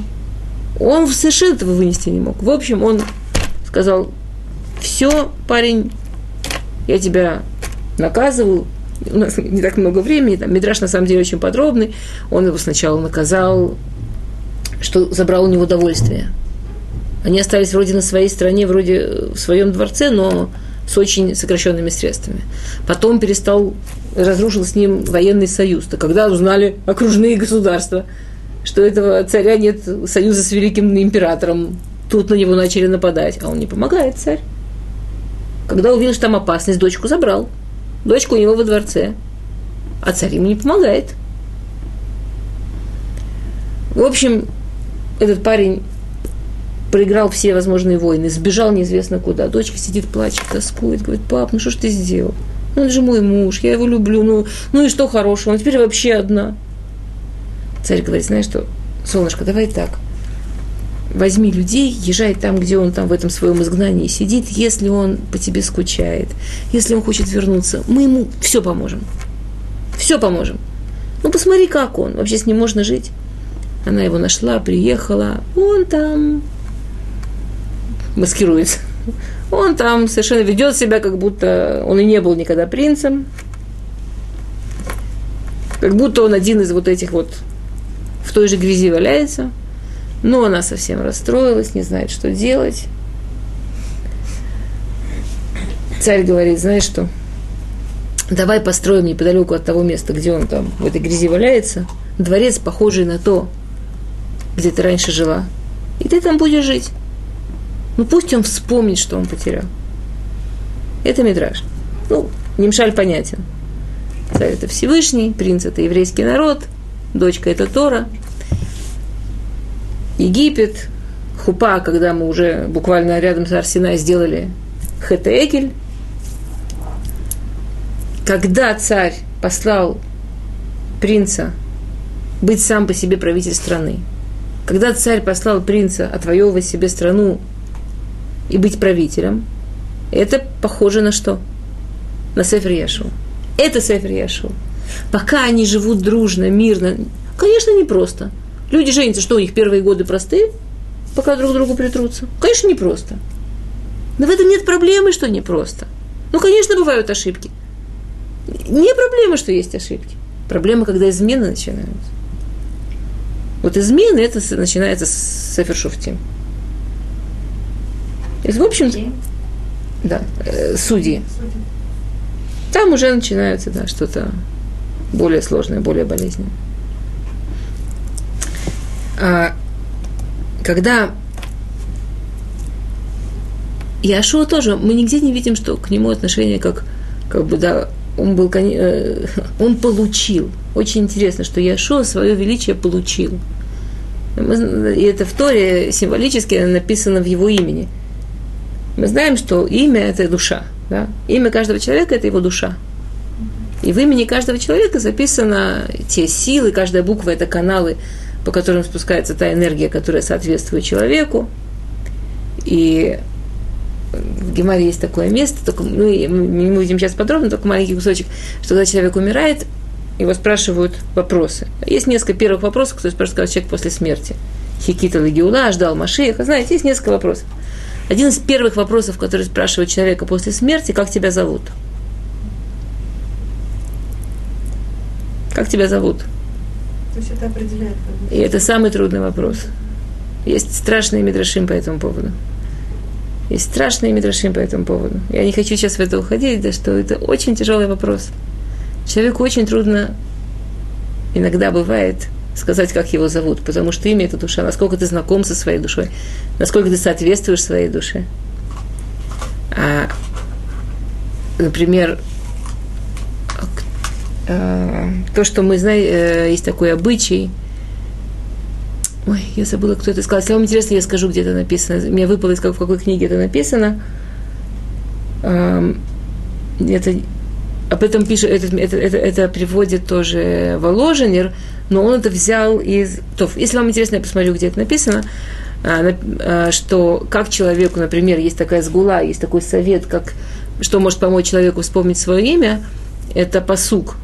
Он совершенно этого вынести не мог. В общем, он сказал, все, парень, я тебя наказываю, у нас не так много времени, там Мидраш на самом деле очень подробный, он его сначала наказал, что забрал у него удовольствие. Они остались вроде на своей стране, вроде в своем дворце, но с очень сокращенными средствами. Потом перестал, разрушил с ним военный союз. То когда узнали окружные государства, что этого царя нет союза с великим императором, тут на него начали нападать, а он не помогает, царь. Когда увидел, что там опасность, дочку забрал. Дочку у него во дворце. А царь ему не помогает. В общем, этот парень проиграл все возможные войны, сбежал неизвестно куда. Дочка сидит, плачет, тоскует, говорит, пап, ну что ж ты сделал? Ну, он же мой муж, я его люблю, ну, ну и что хорошего, он теперь вообще одна. Царь говорит, знаешь что, солнышко, давай так – возьми людей, езжай там, где он там в этом своем изгнании сидит, если он по тебе скучает, если он хочет вернуться, мы ему все поможем. Все поможем. Ну, посмотри, как он. Вообще с ним можно жить. Она его нашла, приехала. Он там маскируется. Он там совершенно ведет себя, как будто он и не был никогда принцем. Как будто он один из вот этих вот в той же грязи валяется – но она совсем расстроилась, не знает, что делать. Царь говорит, знаешь что, давай построим неподалеку от того места, где он там в этой грязи валяется, дворец, похожий на то, где ты раньше жила. И ты там будешь жить. Ну пусть он вспомнит, что он потерял. Это Мидраж. Ну, Немшаль понятен. Царь это Всевышний, принц это еврейский народ, дочка это Тора, Египет, Хупа, когда мы уже буквально рядом с Арсенай сделали Хетекель. Когда царь послал принца быть сам по себе правитель страны, когда царь послал принца отвоевывать себе страну и быть правителем, это похоже на что? На Сефер Яшу. Это Сефер Яшу. Пока они живут дружно, мирно, конечно, непросто – Люди женятся, что у них первые годы простые, пока друг к другу притрутся? Конечно, непросто. Но в этом нет проблемы, что непросто. Ну, конечно, бывают ошибки. Не проблема, что есть ошибки. Проблема, когда измены начинаются. Вот измены это начинается с Сефершуфтим. То есть, в общем, да, э, судьи. Там уже начинается да, что-то более сложное, более болезненное. А, когда Яшуа тоже, мы нигде не видим, что к нему отношение как, как бы, да, он был, э, (laughs) он получил. Очень интересно, что Яшуа свое величие получил. И это в Торе символически написано в его имени. Мы знаем, что имя – это душа. Да? Имя каждого человека – это его душа. И в имени каждого человека записаны те силы, каждая буква – это каналы по которым спускается та энергия, которая соответствует человеку. И в Гемаре есть такое место, только мы, мы не будем сейчас подробно, только маленький кусочек, что когда человек умирает, его спрашивают вопросы. Есть несколько первых вопросов, кто спрашивает человек после смерти. Хикита Лагиула, ждал Машиеха, знаете, есть несколько вопросов. Один из первых вопросов, который спрашивают человека после смерти, как тебя зовут? Как тебя зовут? То есть это определяет. И это самый трудный вопрос. Есть страшные мидрашим по этому поводу. Есть страшные мидрашим по этому поводу. Я не хочу сейчас в это уходить, да что это очень тяжелый вопрос. Человеку очень трудно, иногда бывает, сказать, как его зовут, потому что имя – это душа. Насколько ты знаком со своей душой, насколько ты соответствуешь своей душе. А, например, э, то, что мы знаем, э, есть такой обычай. Ой, я забыла, кто это сказал. Если вам интересно, я скажу, где это написано. Мне выпало, из в какой книге это написано. Это, об этом пишет, это, это, это, это приводит тоже Воложенер, но он это взял из... То, если вам интересно, я посмотрю, где это написано, а, а, что как человеку, например, есть такая сгула, есть такой совет, как что может помочь человеку вспомнить свое имя, это посук.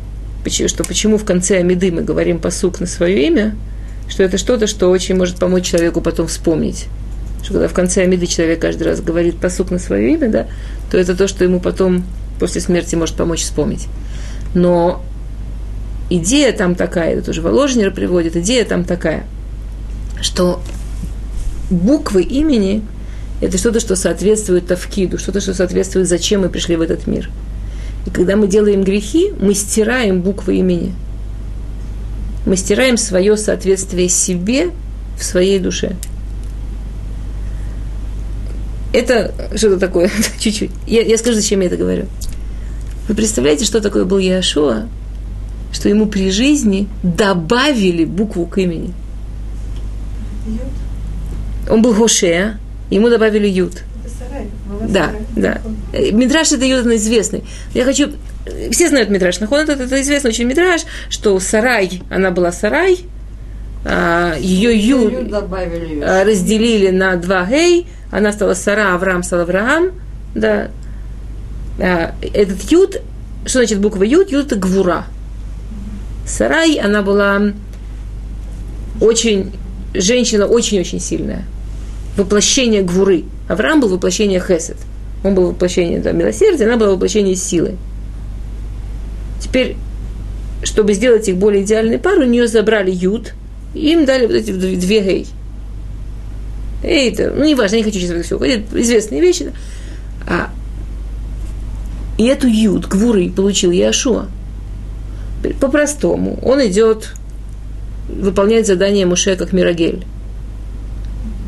Почему, что почему в конце Амиды мы говорим посук на свое имя, что это что-то, что очень может помочь человеку потом вспомнить. Что когда в конце Амиды человек каждый раз говорит посук на свое имя, да, то это то, что ему потом после смерти может помочь вспомнить. Но идея там такая, это тоже Воложнер приводит, идея там такая, что буквы имени – это что-то, что соответствует Тавкиду, что-то, что соответствует, зачем мы пришли в этот мир. И когда мы делаем грехи, мы стираем буквы имени. Мы стираем свое соответствие себе в своей душе. Это что-то такое, (laughs) чуть-чуть. Я, я скажу, зачем я это говорю. Вы представляете, что такое был Яшуа? Что ему при жизни добавили букву к имени. Он был Гошея, ему добавили Ют. сарай. Да, да. Мидраш это Ют, он известный. Я хочу... Все знают Мидраш, Нахон, это, это известный очень Мидраш, что Сарай, она была Сарай, а, ее Ю Ют добавили. а, разделили на два гей, она стала Сара, Авраам стал Авраам, да. А, Этот Ют, что значит буква Ют? Ют это Гвура. Сарай, она была очень, женщина очень-очень сильная. Воплощение Гвуры. Авраам был воплощение Хесед. Он был воплощение да, милосердия, она была воплощение силы. Теперь, чтобы сделать их более идеальной парой, у нее забрали Ют, и им дали вот эти дв- две гей. Эй, это, ну, неважно, я не хочу сейчас это все уходить, известные вещи. А, и эту Юд, Гвуры, получил Яшуа. По-простому. Он идет выполнять задание Муше как Мирагель.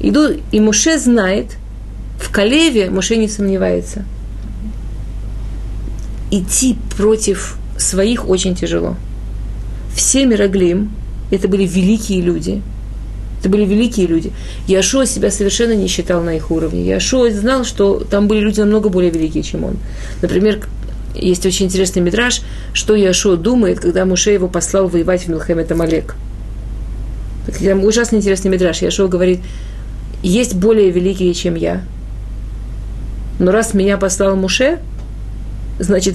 Иду, и Муше знает, в Калеве Муше не сомневается. Идти против своих очень тяжело. Все Мираглим, это были великие люди – это были великие люди. Яшуа себя совершенно не считал на их уровне. Яшуа знал, что там были люди намного более великие, чем он. Например, есть очень интересный мидраж, что Яшуа думает, когда Муше его послал воевать в Милхемет Амалек. Там ужасно интересный мидраж. Яшуа говорит, есть более великие, чем я. Но раз меня послал Муше, значит,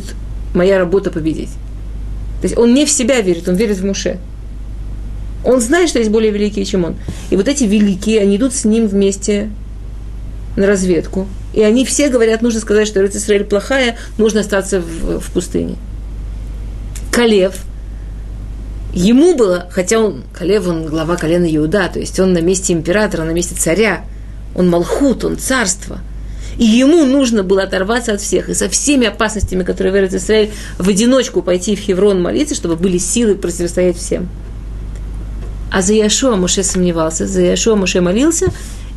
моя работа победить. То есть он не в себя верит, он верит в Муше. Он знает, что есть более великие, чем он. И вот эти великие, они идут с ним вместе на разведку. И они все говорят, нужно сказать, что Израиль плохая, нужно остаться в, в пустыне. Калев, ему было, хотя он, Калев, он глава колена Иуда, то есть он на месте императора, на месте царя, он Малхут, он царство. И ему нужно было оторваться от всех, и со всеми опасностями, которые в Израиль, в одиночку пойти в Хеврон молиться, чтобы были силы противостоять всем. А за Яшуа Моше сомневался, за Яшуа Моше молился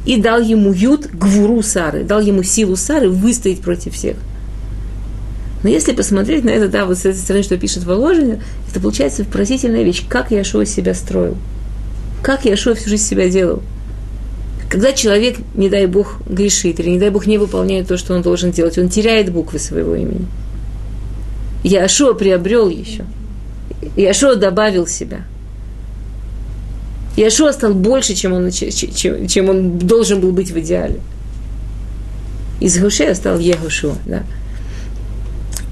и дал ему ют гвуру Сары, дал ему силу Сары выстоять против всех. Но если посмотреть на это, да, вот с этой стороны, что пишет Воложин, это получается поразительная вещь, как Яшуа себя строил, как Яшуа всю жизнь себя делал. Когда человек, не дай Бог, грешит, или не дай Бог не выполняет то, что он должен делать, он теряет буквы своего имени. Яшуа приобрел еще. Яшуа добавил себя – Иешуа стал больше, чем он, чем, чем он должен был быть в идеале. Из Гошея стал Егошуа, да.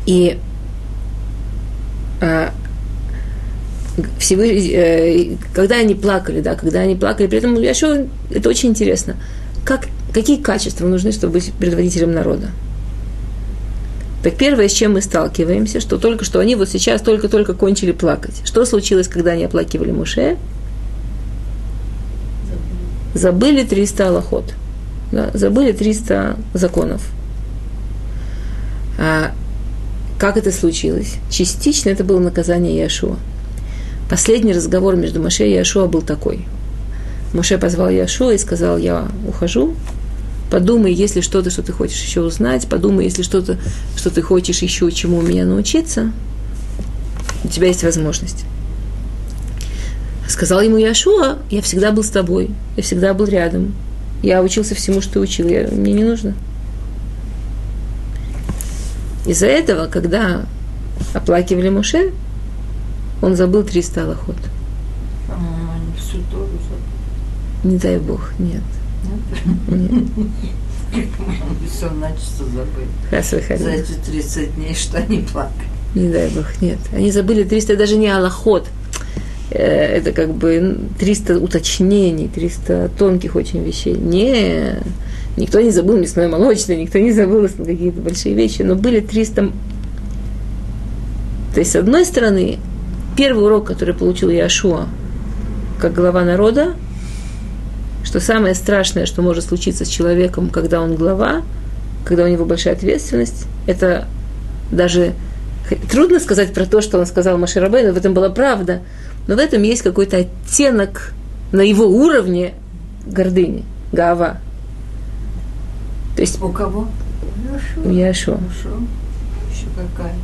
И а, Всевышний, э, когда они плакали, да, когда они плакали, при этом Яшуа, это очень интересно, как, какие качества нужны, чтобы быть предводителем народа. Так первое, с чем мы сталкиваемся, что только что они вот сейчас только-только кончили плакать. Что случилось, когда они оплакивали Муше? Забыли 300 аллахот. Да, забыли 300 законов. А как это случилось? Частично это было наказание Яшуа. Последний разговор между Моше и Яшуа был такой. Моше позвал Яшуа и сказал, я ухожу, подумай, если что-то, что ты хочешь еще узнать, подумай, если что-то, что ты хочешь еще чему у меня научиться, у тебя есть возможность. Сказал ему Яшуа, я всегда был с тобой, я всегда был рядом, я учился всему, что учил, я, мне не нужно. Из-за этого, когда оплакивали Муше, он забыл 300 аллахот. Забыли. Не дай бог, нет. Нет. Все начисто забыли. За эти 30 дней, что они плакали. Не дай бог, нет. Они забыли 300, даже не аллахот. Э, Это как бы 300 уточнений, 300 тонких очень вещей. Не, никто не забыл мясное молочное, никто не забыл какие-то большие вещи, но были 300... То есть, с одной стороны, первый урок, который получил Яшуа, как глава народа, что самое страшное, что может случиться с человеком, когда он глава, когда у него большая ответственность, это даже трудно сказать про то, что он сказал Маширабей, но в этом была правда, но в этом есть какой-то оттенок на его уровне гордыни, гава. То есть У кого? у. Хорошо. Еще какая?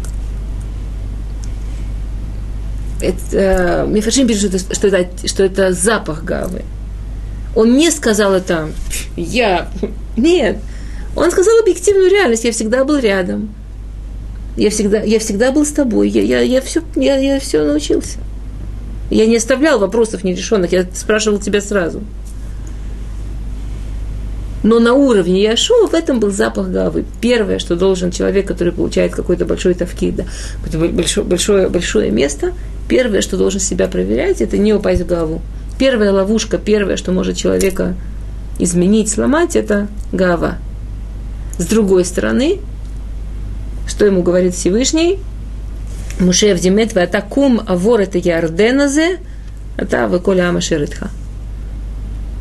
это, Мифашим пишет, что это, что, это, что это запах гавы. Он не сказал это я. Нет. Он сказал объективную реальность. Я всегда был рядом. Я всегда, я всегда был с тобой. Я, я, я, все, я, я все научился. Я не оставлял вопросов нерешенных. Я спрашивал тебя сразу. Но на уровне Яшуа в этом был запах гавы. Первое, что должен человек, который получает какой-то большой тавкид, да, большое, большое, большое место, первое, что должен себя проверять, это не упасть в гаву. Первая ловушка, первое, что может человека изменить, сломать, это гава. С другой стороны, что ему говорит Всевышний? Мушев Димет атакум авор это ярденазе, это выколя амашеритха.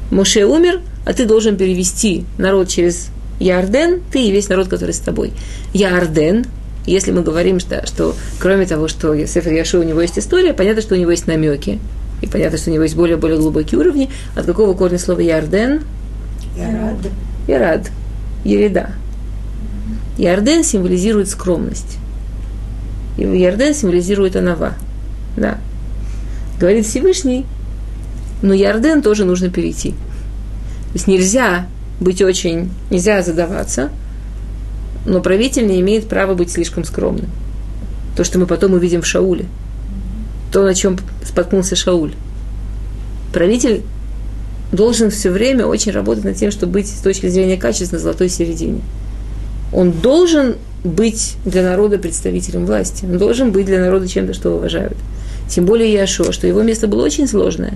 Муше умер, а ты должен перевести народ через Ярден, ты и весь народ, который с тобой. Ярден, если мы говорим, что, что кроме того, что Сефер Яшу у него есть история, понятно, что у него есть намеки, и понятно, что у него есть более-более глубокие уровни. От какого корня слова Ярден? Я рада. Ярад. Ереда. Ярден символизирует скромность. И Ярден символизирует Анава. Да. Говорит Всевышний, но Ярден тоже нужно перейти. То есть нельзя быть очень, нельзя задаваться, но правитель не имеет права быть слишком скромным. То, что мы потом увидим в Шауле. То, на чем споткнулся Шауль. Правитель должен все время очень работать над тем, чтобы быть с точки зрения качества на золотой середине. Он должен быть для народа представителем власти. Он должен быть для народа чем-то, что уважают. Тем более Яшуа, что его место было очень сложное.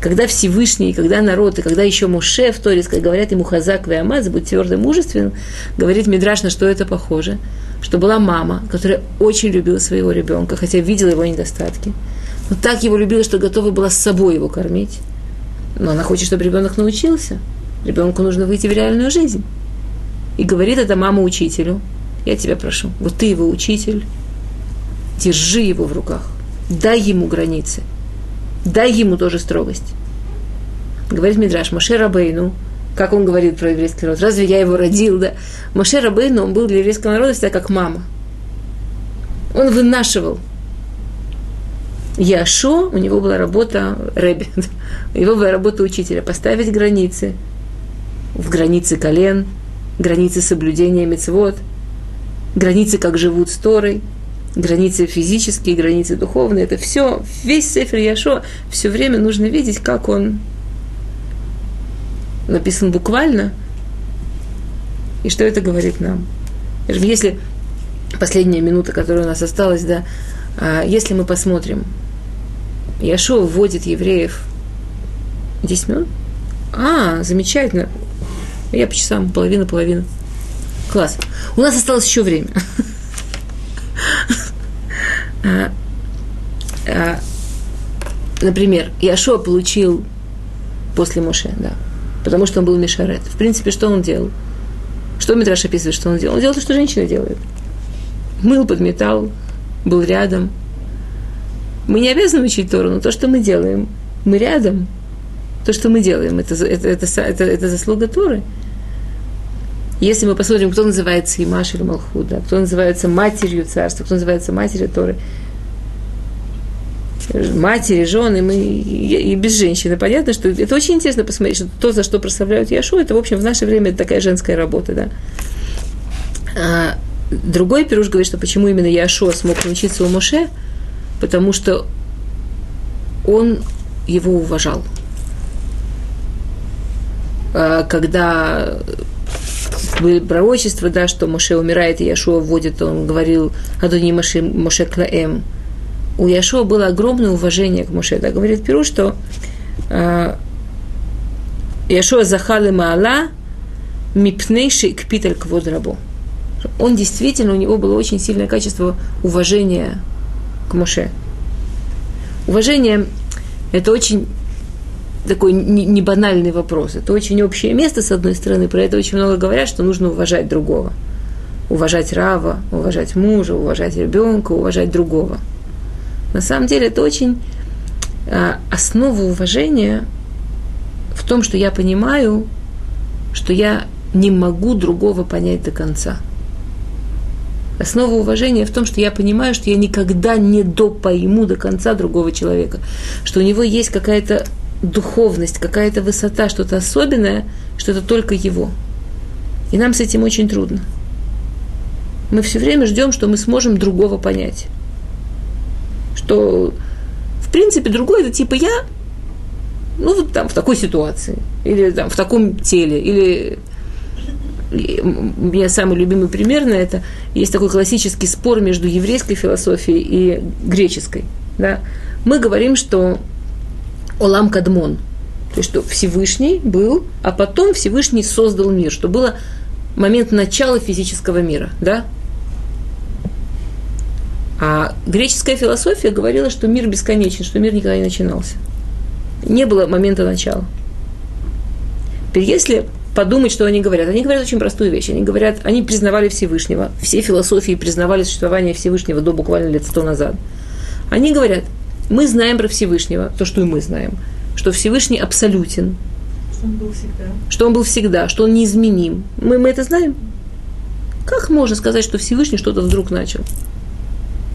Когда Всевышний, когда народ, и когда еще Муше в Торе говорят ему Хазак Веамаз, будь твердым, мужественным, говорит Мидраш, на что это похоже, что была мама, которая очень любила своего ребенка, хотя видела его недостатки. Но так его любила, что готова была с собой его кормить. Но она хочет, чтобы ребенок научился. Ребенку нужно выйти в реальную жизнь. И говорит это мама учителю. Я тебя прошу, вот ты его учитель, держи его в руках, дай ему границы, дай ему тоже строгость. Говорит Мидраш, Моше Рабейну, как он говорит про еврейский народ, разве я его родил, да? Моше Рабейну, он был для еврейского народа всегда как мама. Он вынашивал. Яшо, у него была работа Рэби, (laughs) у него была работа учителя, поставить границы, в границы колен, границы соблюдения мецвод, границы, как живут с Торой, границы физические, границы духовные, это все, весь Сефер Яшо, все время нужно видеть, как он написан буквально, И что это говорит нам? Если последняя минута, которая у нас осталась, да, а, если мы посмотрим, Яшуа вводит евреев 10 минут? А, замечательно. Я по часам, половина-половина. Класс. У нас осталось еще время. (laughs) А, а, например, Яшуа получил после Моше, да, потому что он был Мишарет. В принципе, что он делал? Что Митраш описывает, что он делал? Он делал то, что женщина делает. Мыл, подметал, был рядом. Мы не обязаны учить Тору, но то, что мы делаем, мы рядом. То, что мы делаем, это, это, это, это, это заслуга Торы. Если мы посмотрим, кто называется Имаш или Малхуда, кто называется матерью царства, кто называется матерью Торы, матери, жены, мы и без женщины. Понятно, что это очень интересно посмотреть, что то, за что прославляют Яшу, это, в общем, в наше время это такая женская работа, да. А, другой пируш говорит, что почему именно Яшуа смог научиться у Моше, потому что он его уважал. А, когда были да, что Моше умирает, и Яшуа вводит, он говорил Адони Моше, Моше Клаэм, у Яшуа было огромное уважение к Моше. Да, говорит Перу, что э, Яшуа захали маала мипнейший кпиталь квод рабу. Он действительно, у него было очень сильное качество уважения к Моше. Уважение – это очень такой не банальный вопрос. Это очень общее место, с одной стороны. Про это очень много говорят, что нужно уважать другого. Уважать Рава, уважать мужа, уважать ребенка, уважать другого – на самом деле это очень а, основа уважения в том, что я понимаю, что я не могу другого понять до конца. Основа уважения в том, что я понимаю, что я никогда не допойму до конца другого человека, что у него есть какая-то духовность, какая-то высота, что-то особенное, что это только его. И нам с этим очень трудно. Мы все время ждем, что мы сможем другого понять что, в принципе, другой это типа я, ну, вот там, в такой ситуации, или там, в таком теле, или у меня самый любимый пример на это, есть такой классический спор между еврейской философией и греческой. Да? Мы говорим, что Олам Кадмон, то есть что Всевышний был, а потом Всевышний создал мир, что было момент начала физического мира, да? А греческая философия говорила, что мир бесконечен, что мир никогда не начинался. Не было момента начала. Теперь, если подумать, что они говорят, они говорят очень простую вещь. Они говорят, они признавали Всевышнего. Все философии признавали существование Всевышнего до буквально лет сто назад. Они говорят, мы знаем про Всевышнего, то, что и мы знаем, что Всевышний абсолютен, что он был всегда, что он, был всегда, что он неизменим. Мы, мы это знаем. Как можно сказать, что Всевышний что-то вдруг начал?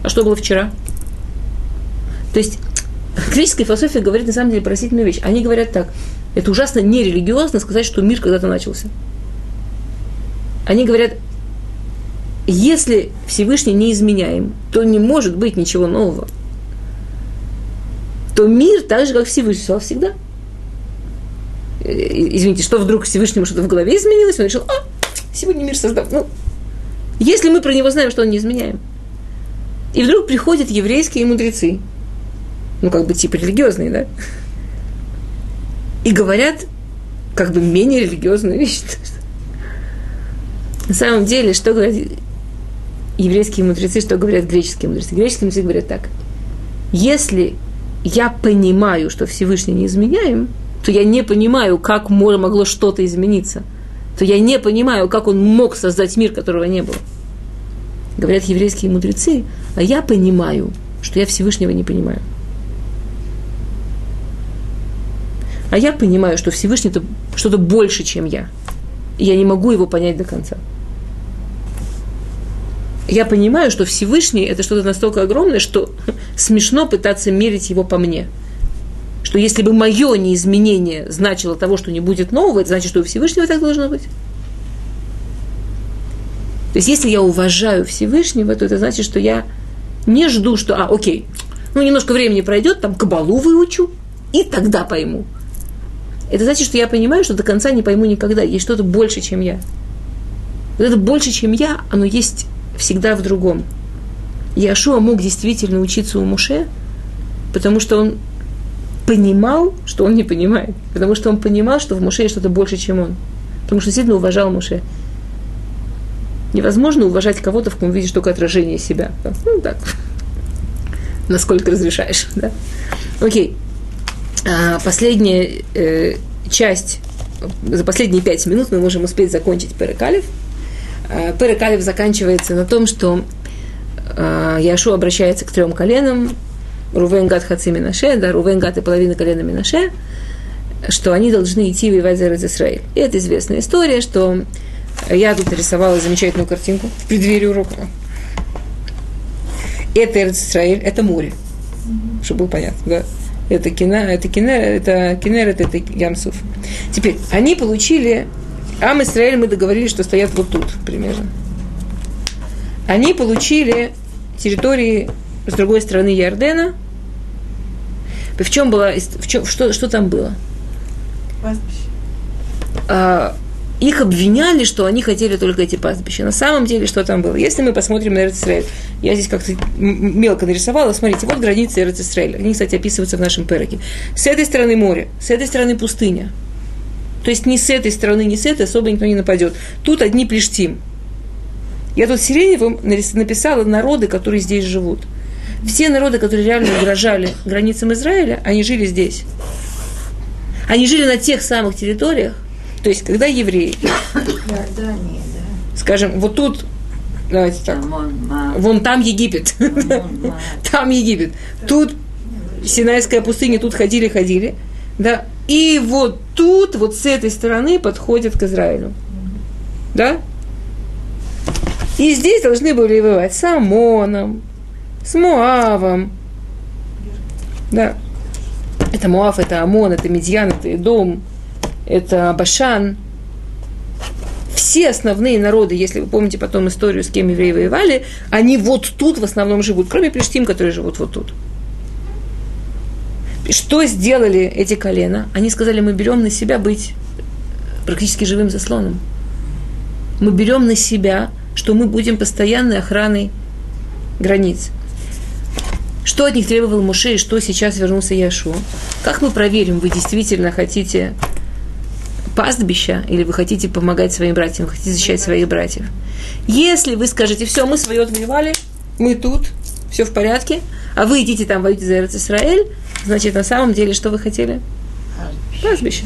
А что было вчера? То есть греческая философия говорит на самом деле поразительную вещь. Они говорят так, это ужасно нерелигиозно сказать, что мир когда-то начался. Они говорят, если Всевышний не изменяем, то не может быть ничего нового. То мир так же, как Всевышний, стал всегда. Извините, что вдруг Всевышнему что-то в голове изменилось, он решил, а, сегодня мир создал. Ну, если мы про него знаем, что он не изменяем – и вдруг приходят еврейские мудрецы, ну, как бы типа религиозные, да, и говорят как бы менее религиозную вещь. На самом деле, что говорят еврейские мудрецы, что говорят греческие мудрецы? Греческие мудрецы говорят так. Если я понимаю, что Всевышний не изменяем, то я не понимаю, как могло что-то измениться. То я не понимаю, как он мог создать мир, которого не было говорят еврейские мудрецы, а я понимаю, что я Всевышнего не понимаю. А я понимаю, что Всевышний это что-то больше, чем я. И я не могу его понять до конца. Я понимаю, что Всевышний это что-то настолько огромное, что (laughs) смешно пытаться мерить его по мне. Что если бы мое неизменение значило того, что не будет нового, это значит, что у Всевышнего так должно быть. То есть, если я уважаю Всевышнего, то это значит, что я не жду, что, а, окей, ну, немножко времени пройдет, там, кабалу выучу, и тогда пойму. Это значит, что я понимаю, что до конца не пойму никогда. Есть что-то больше, чем я. Вот это больше, чем я, оно есть всегда в другом. Яшуа мог действительно учиться у Муше, потому что он понимал, что он не понимает. Потому что он понимал, что в Муше есть что-то больше, чем он. Потому что действительно уважал Муше. Невозможно уважать кого-то, в ком видишь только отражение себя. Ну, так. (laughs) Насколько разрешаешь, да? Окей. А, последняя э, часть, за последние пять минут мы можем успеть закончить Перекалев. А, Перекалев заканчивается на том, что а, Яшу обращается к трем коленам, Рувен Гад Хаци Минаше, да, Рувен Гад и половина колена Минаше, что они должны идти воевать за Израиль. И это известная история, что я тут рисовала замечательную картинку в преддверии урока. Это Израиль, это море. Чтобы было понятно, да. Это кинер, это кинер, это кинер, это, это Ямсуф. Теперь, они получили, Ам Израиль мы договорились, что стоят вот тут примерно. Они получили территории с другой стороны Ярдена. В чем было, в чем, что, что там было? А, их обвиняли, что они хотели только эти пастбища. На самом деле, что там было? Если мы посмотрим на Эрцисраэль, я здесь как-то мелко нарисовала, смотрите, вот границы Эрцисраэля. Они, кстати, описываются в нашем переке. С этой стороны море, с этой стороны пустыня. То есть ни с этой стороны, ни с этой особо никто не нападет. Тут одни плештим. Я тут сиреневым написала народы, которые здесь живут. Все народы, которые реально угрожали границам Израиля, они жили здесь. Они жили на тех самых территориях, то есть, когда евреи, скажем, вот тут, давайте так, вон там Египет, (laughs) там Египет, тут Синайская пустыня, тут ходили-ходили, да, и вот тут, вот с этой стороны подходят к Израилю, да, и здесь должны были воевать с Амоном, с Муавом, да, это Муав, это Амон, это Медьян, это Идом, это Башан. Все основные народы, если вы помните потом историю, с кем евреи воевали, они вот тут в основном живут, кроме Плештим, которые живут вот тут. Что сделали эти колена? Они сказали, мы берем на себя быть практически живым заслоном. Мы берем на себя, что мы будем постоянной охраной границ. Что от них требовал Муше и что сейчас вернулся Яшу? Как мы проверим, вы действительно хотите пастбища или вы хотите помогать своим братьям, хотите защищать своих братьев? Если вы скажете, все, мы свое отвоевали, мы тут, все в порядке, а вы идите там, воюете за Израиль, значит, на самом деле, что вы хотели? Пастбище.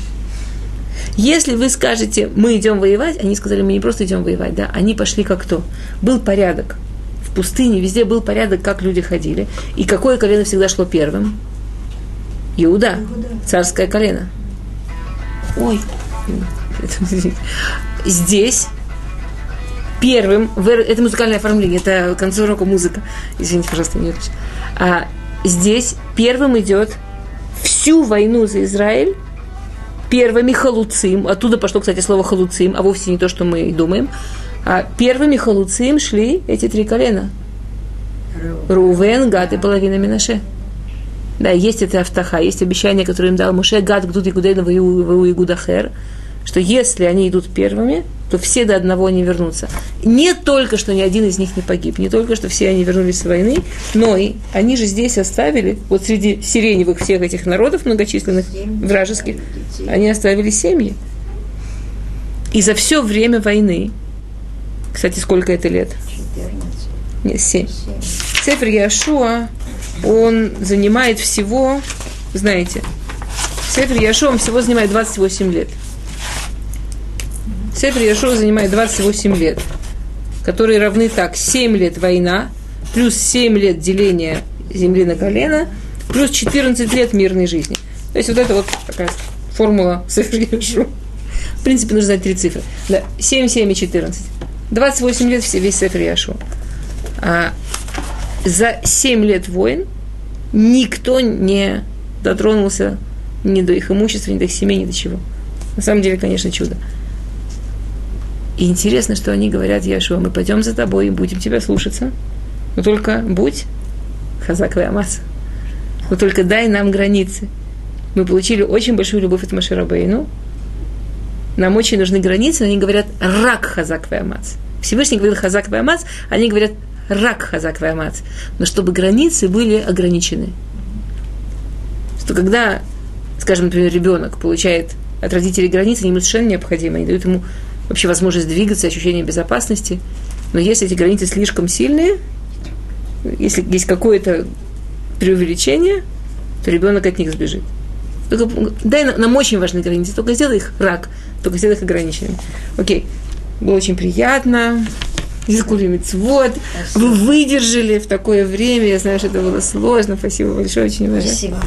Если вы скажете, мы идем воевать, они сказали, мы не просто идем воевать, да, они пошли как кто? Был порядок. В пустыне везде был порядок, как люди ходили. И какое колено всегда шло первым? Иуда, царское колено. Ой, здесь первым, это музыкальное оформление, это к концу урока музыка. Извините, пожалуйста, не. А здесь первым идет всю войну за Израиль. Первыми халуцим, оттуда пошло, кстати, слово халуцим, а вовсе не то, что мы думаем, а первыми халуцим шли эти три колена. Рувен, Гад и половина Минаше. Да, есть эта автаха, есть обещание, которое им дал Муше, Гад, Гдуд и Гудейна, Ваю Игудахер, что если они идут первыми, то все до одного не вернутся. Не только, что ни один из них не погиб, не только, что все они вернулись с войны, но и они же здесь оставили, вот среди сиреневых всех этих народов многочисленных, вражеских, они оставили семьи. И за все время войны, кстати, сколько это лет? 14, Нет, семь. 7. Сефер Яшуа, он занимает всего, знаете, Сефер Яшуа всего занимает 28 лет. Сефер Яшуа занимает 28 лет, которые равны так, 7 лет война, плюс 7 лет деления земли на колено, плюс 14 лет мирной жизни. То есть вот это вот такая формула (laughs) Сефер Яшуа. В принципе, нужно знать три цифры. Да, 7, 7 и 14. 28 лет все, весь Сефер Яшуа. А за 7 лет войн никто не дотронулся ни до их имущества, ни до их семей, ни до чего. На самом деле, конечно, чудо. И интересно, что они говорят, Яшуа, мы пойдем за тобой и будем тебя слушаться. Но только будь хазак Амас. Но только дай нам границы. Мы получили очень большую любовь от Маширабейну. Нам очень нужны границы, но они говорят рак хазак Амас. Всевышний говорил хазак ваймац, они говорят рак хазак ваймац. Но чтобы границы были ограничены. Что когда, скажем, например, ребенок получает от родителей границы, ему совершенно необходимы. Они дают ему вообще возможность двигаться, ощущение безопасности. Но если эти границы слишком сильные, если есть какое-то преувеличение, то ребенок от них сбежит. Только, дай нам очень важные границы, только сделай их рак, только сделай их ограниченными. Окей, было очень приятно. Дискули мецвод. Вы выдержали в такое время. Я знаю, что это было сложно. Спасибо большое, очень уважаю. Спасибо.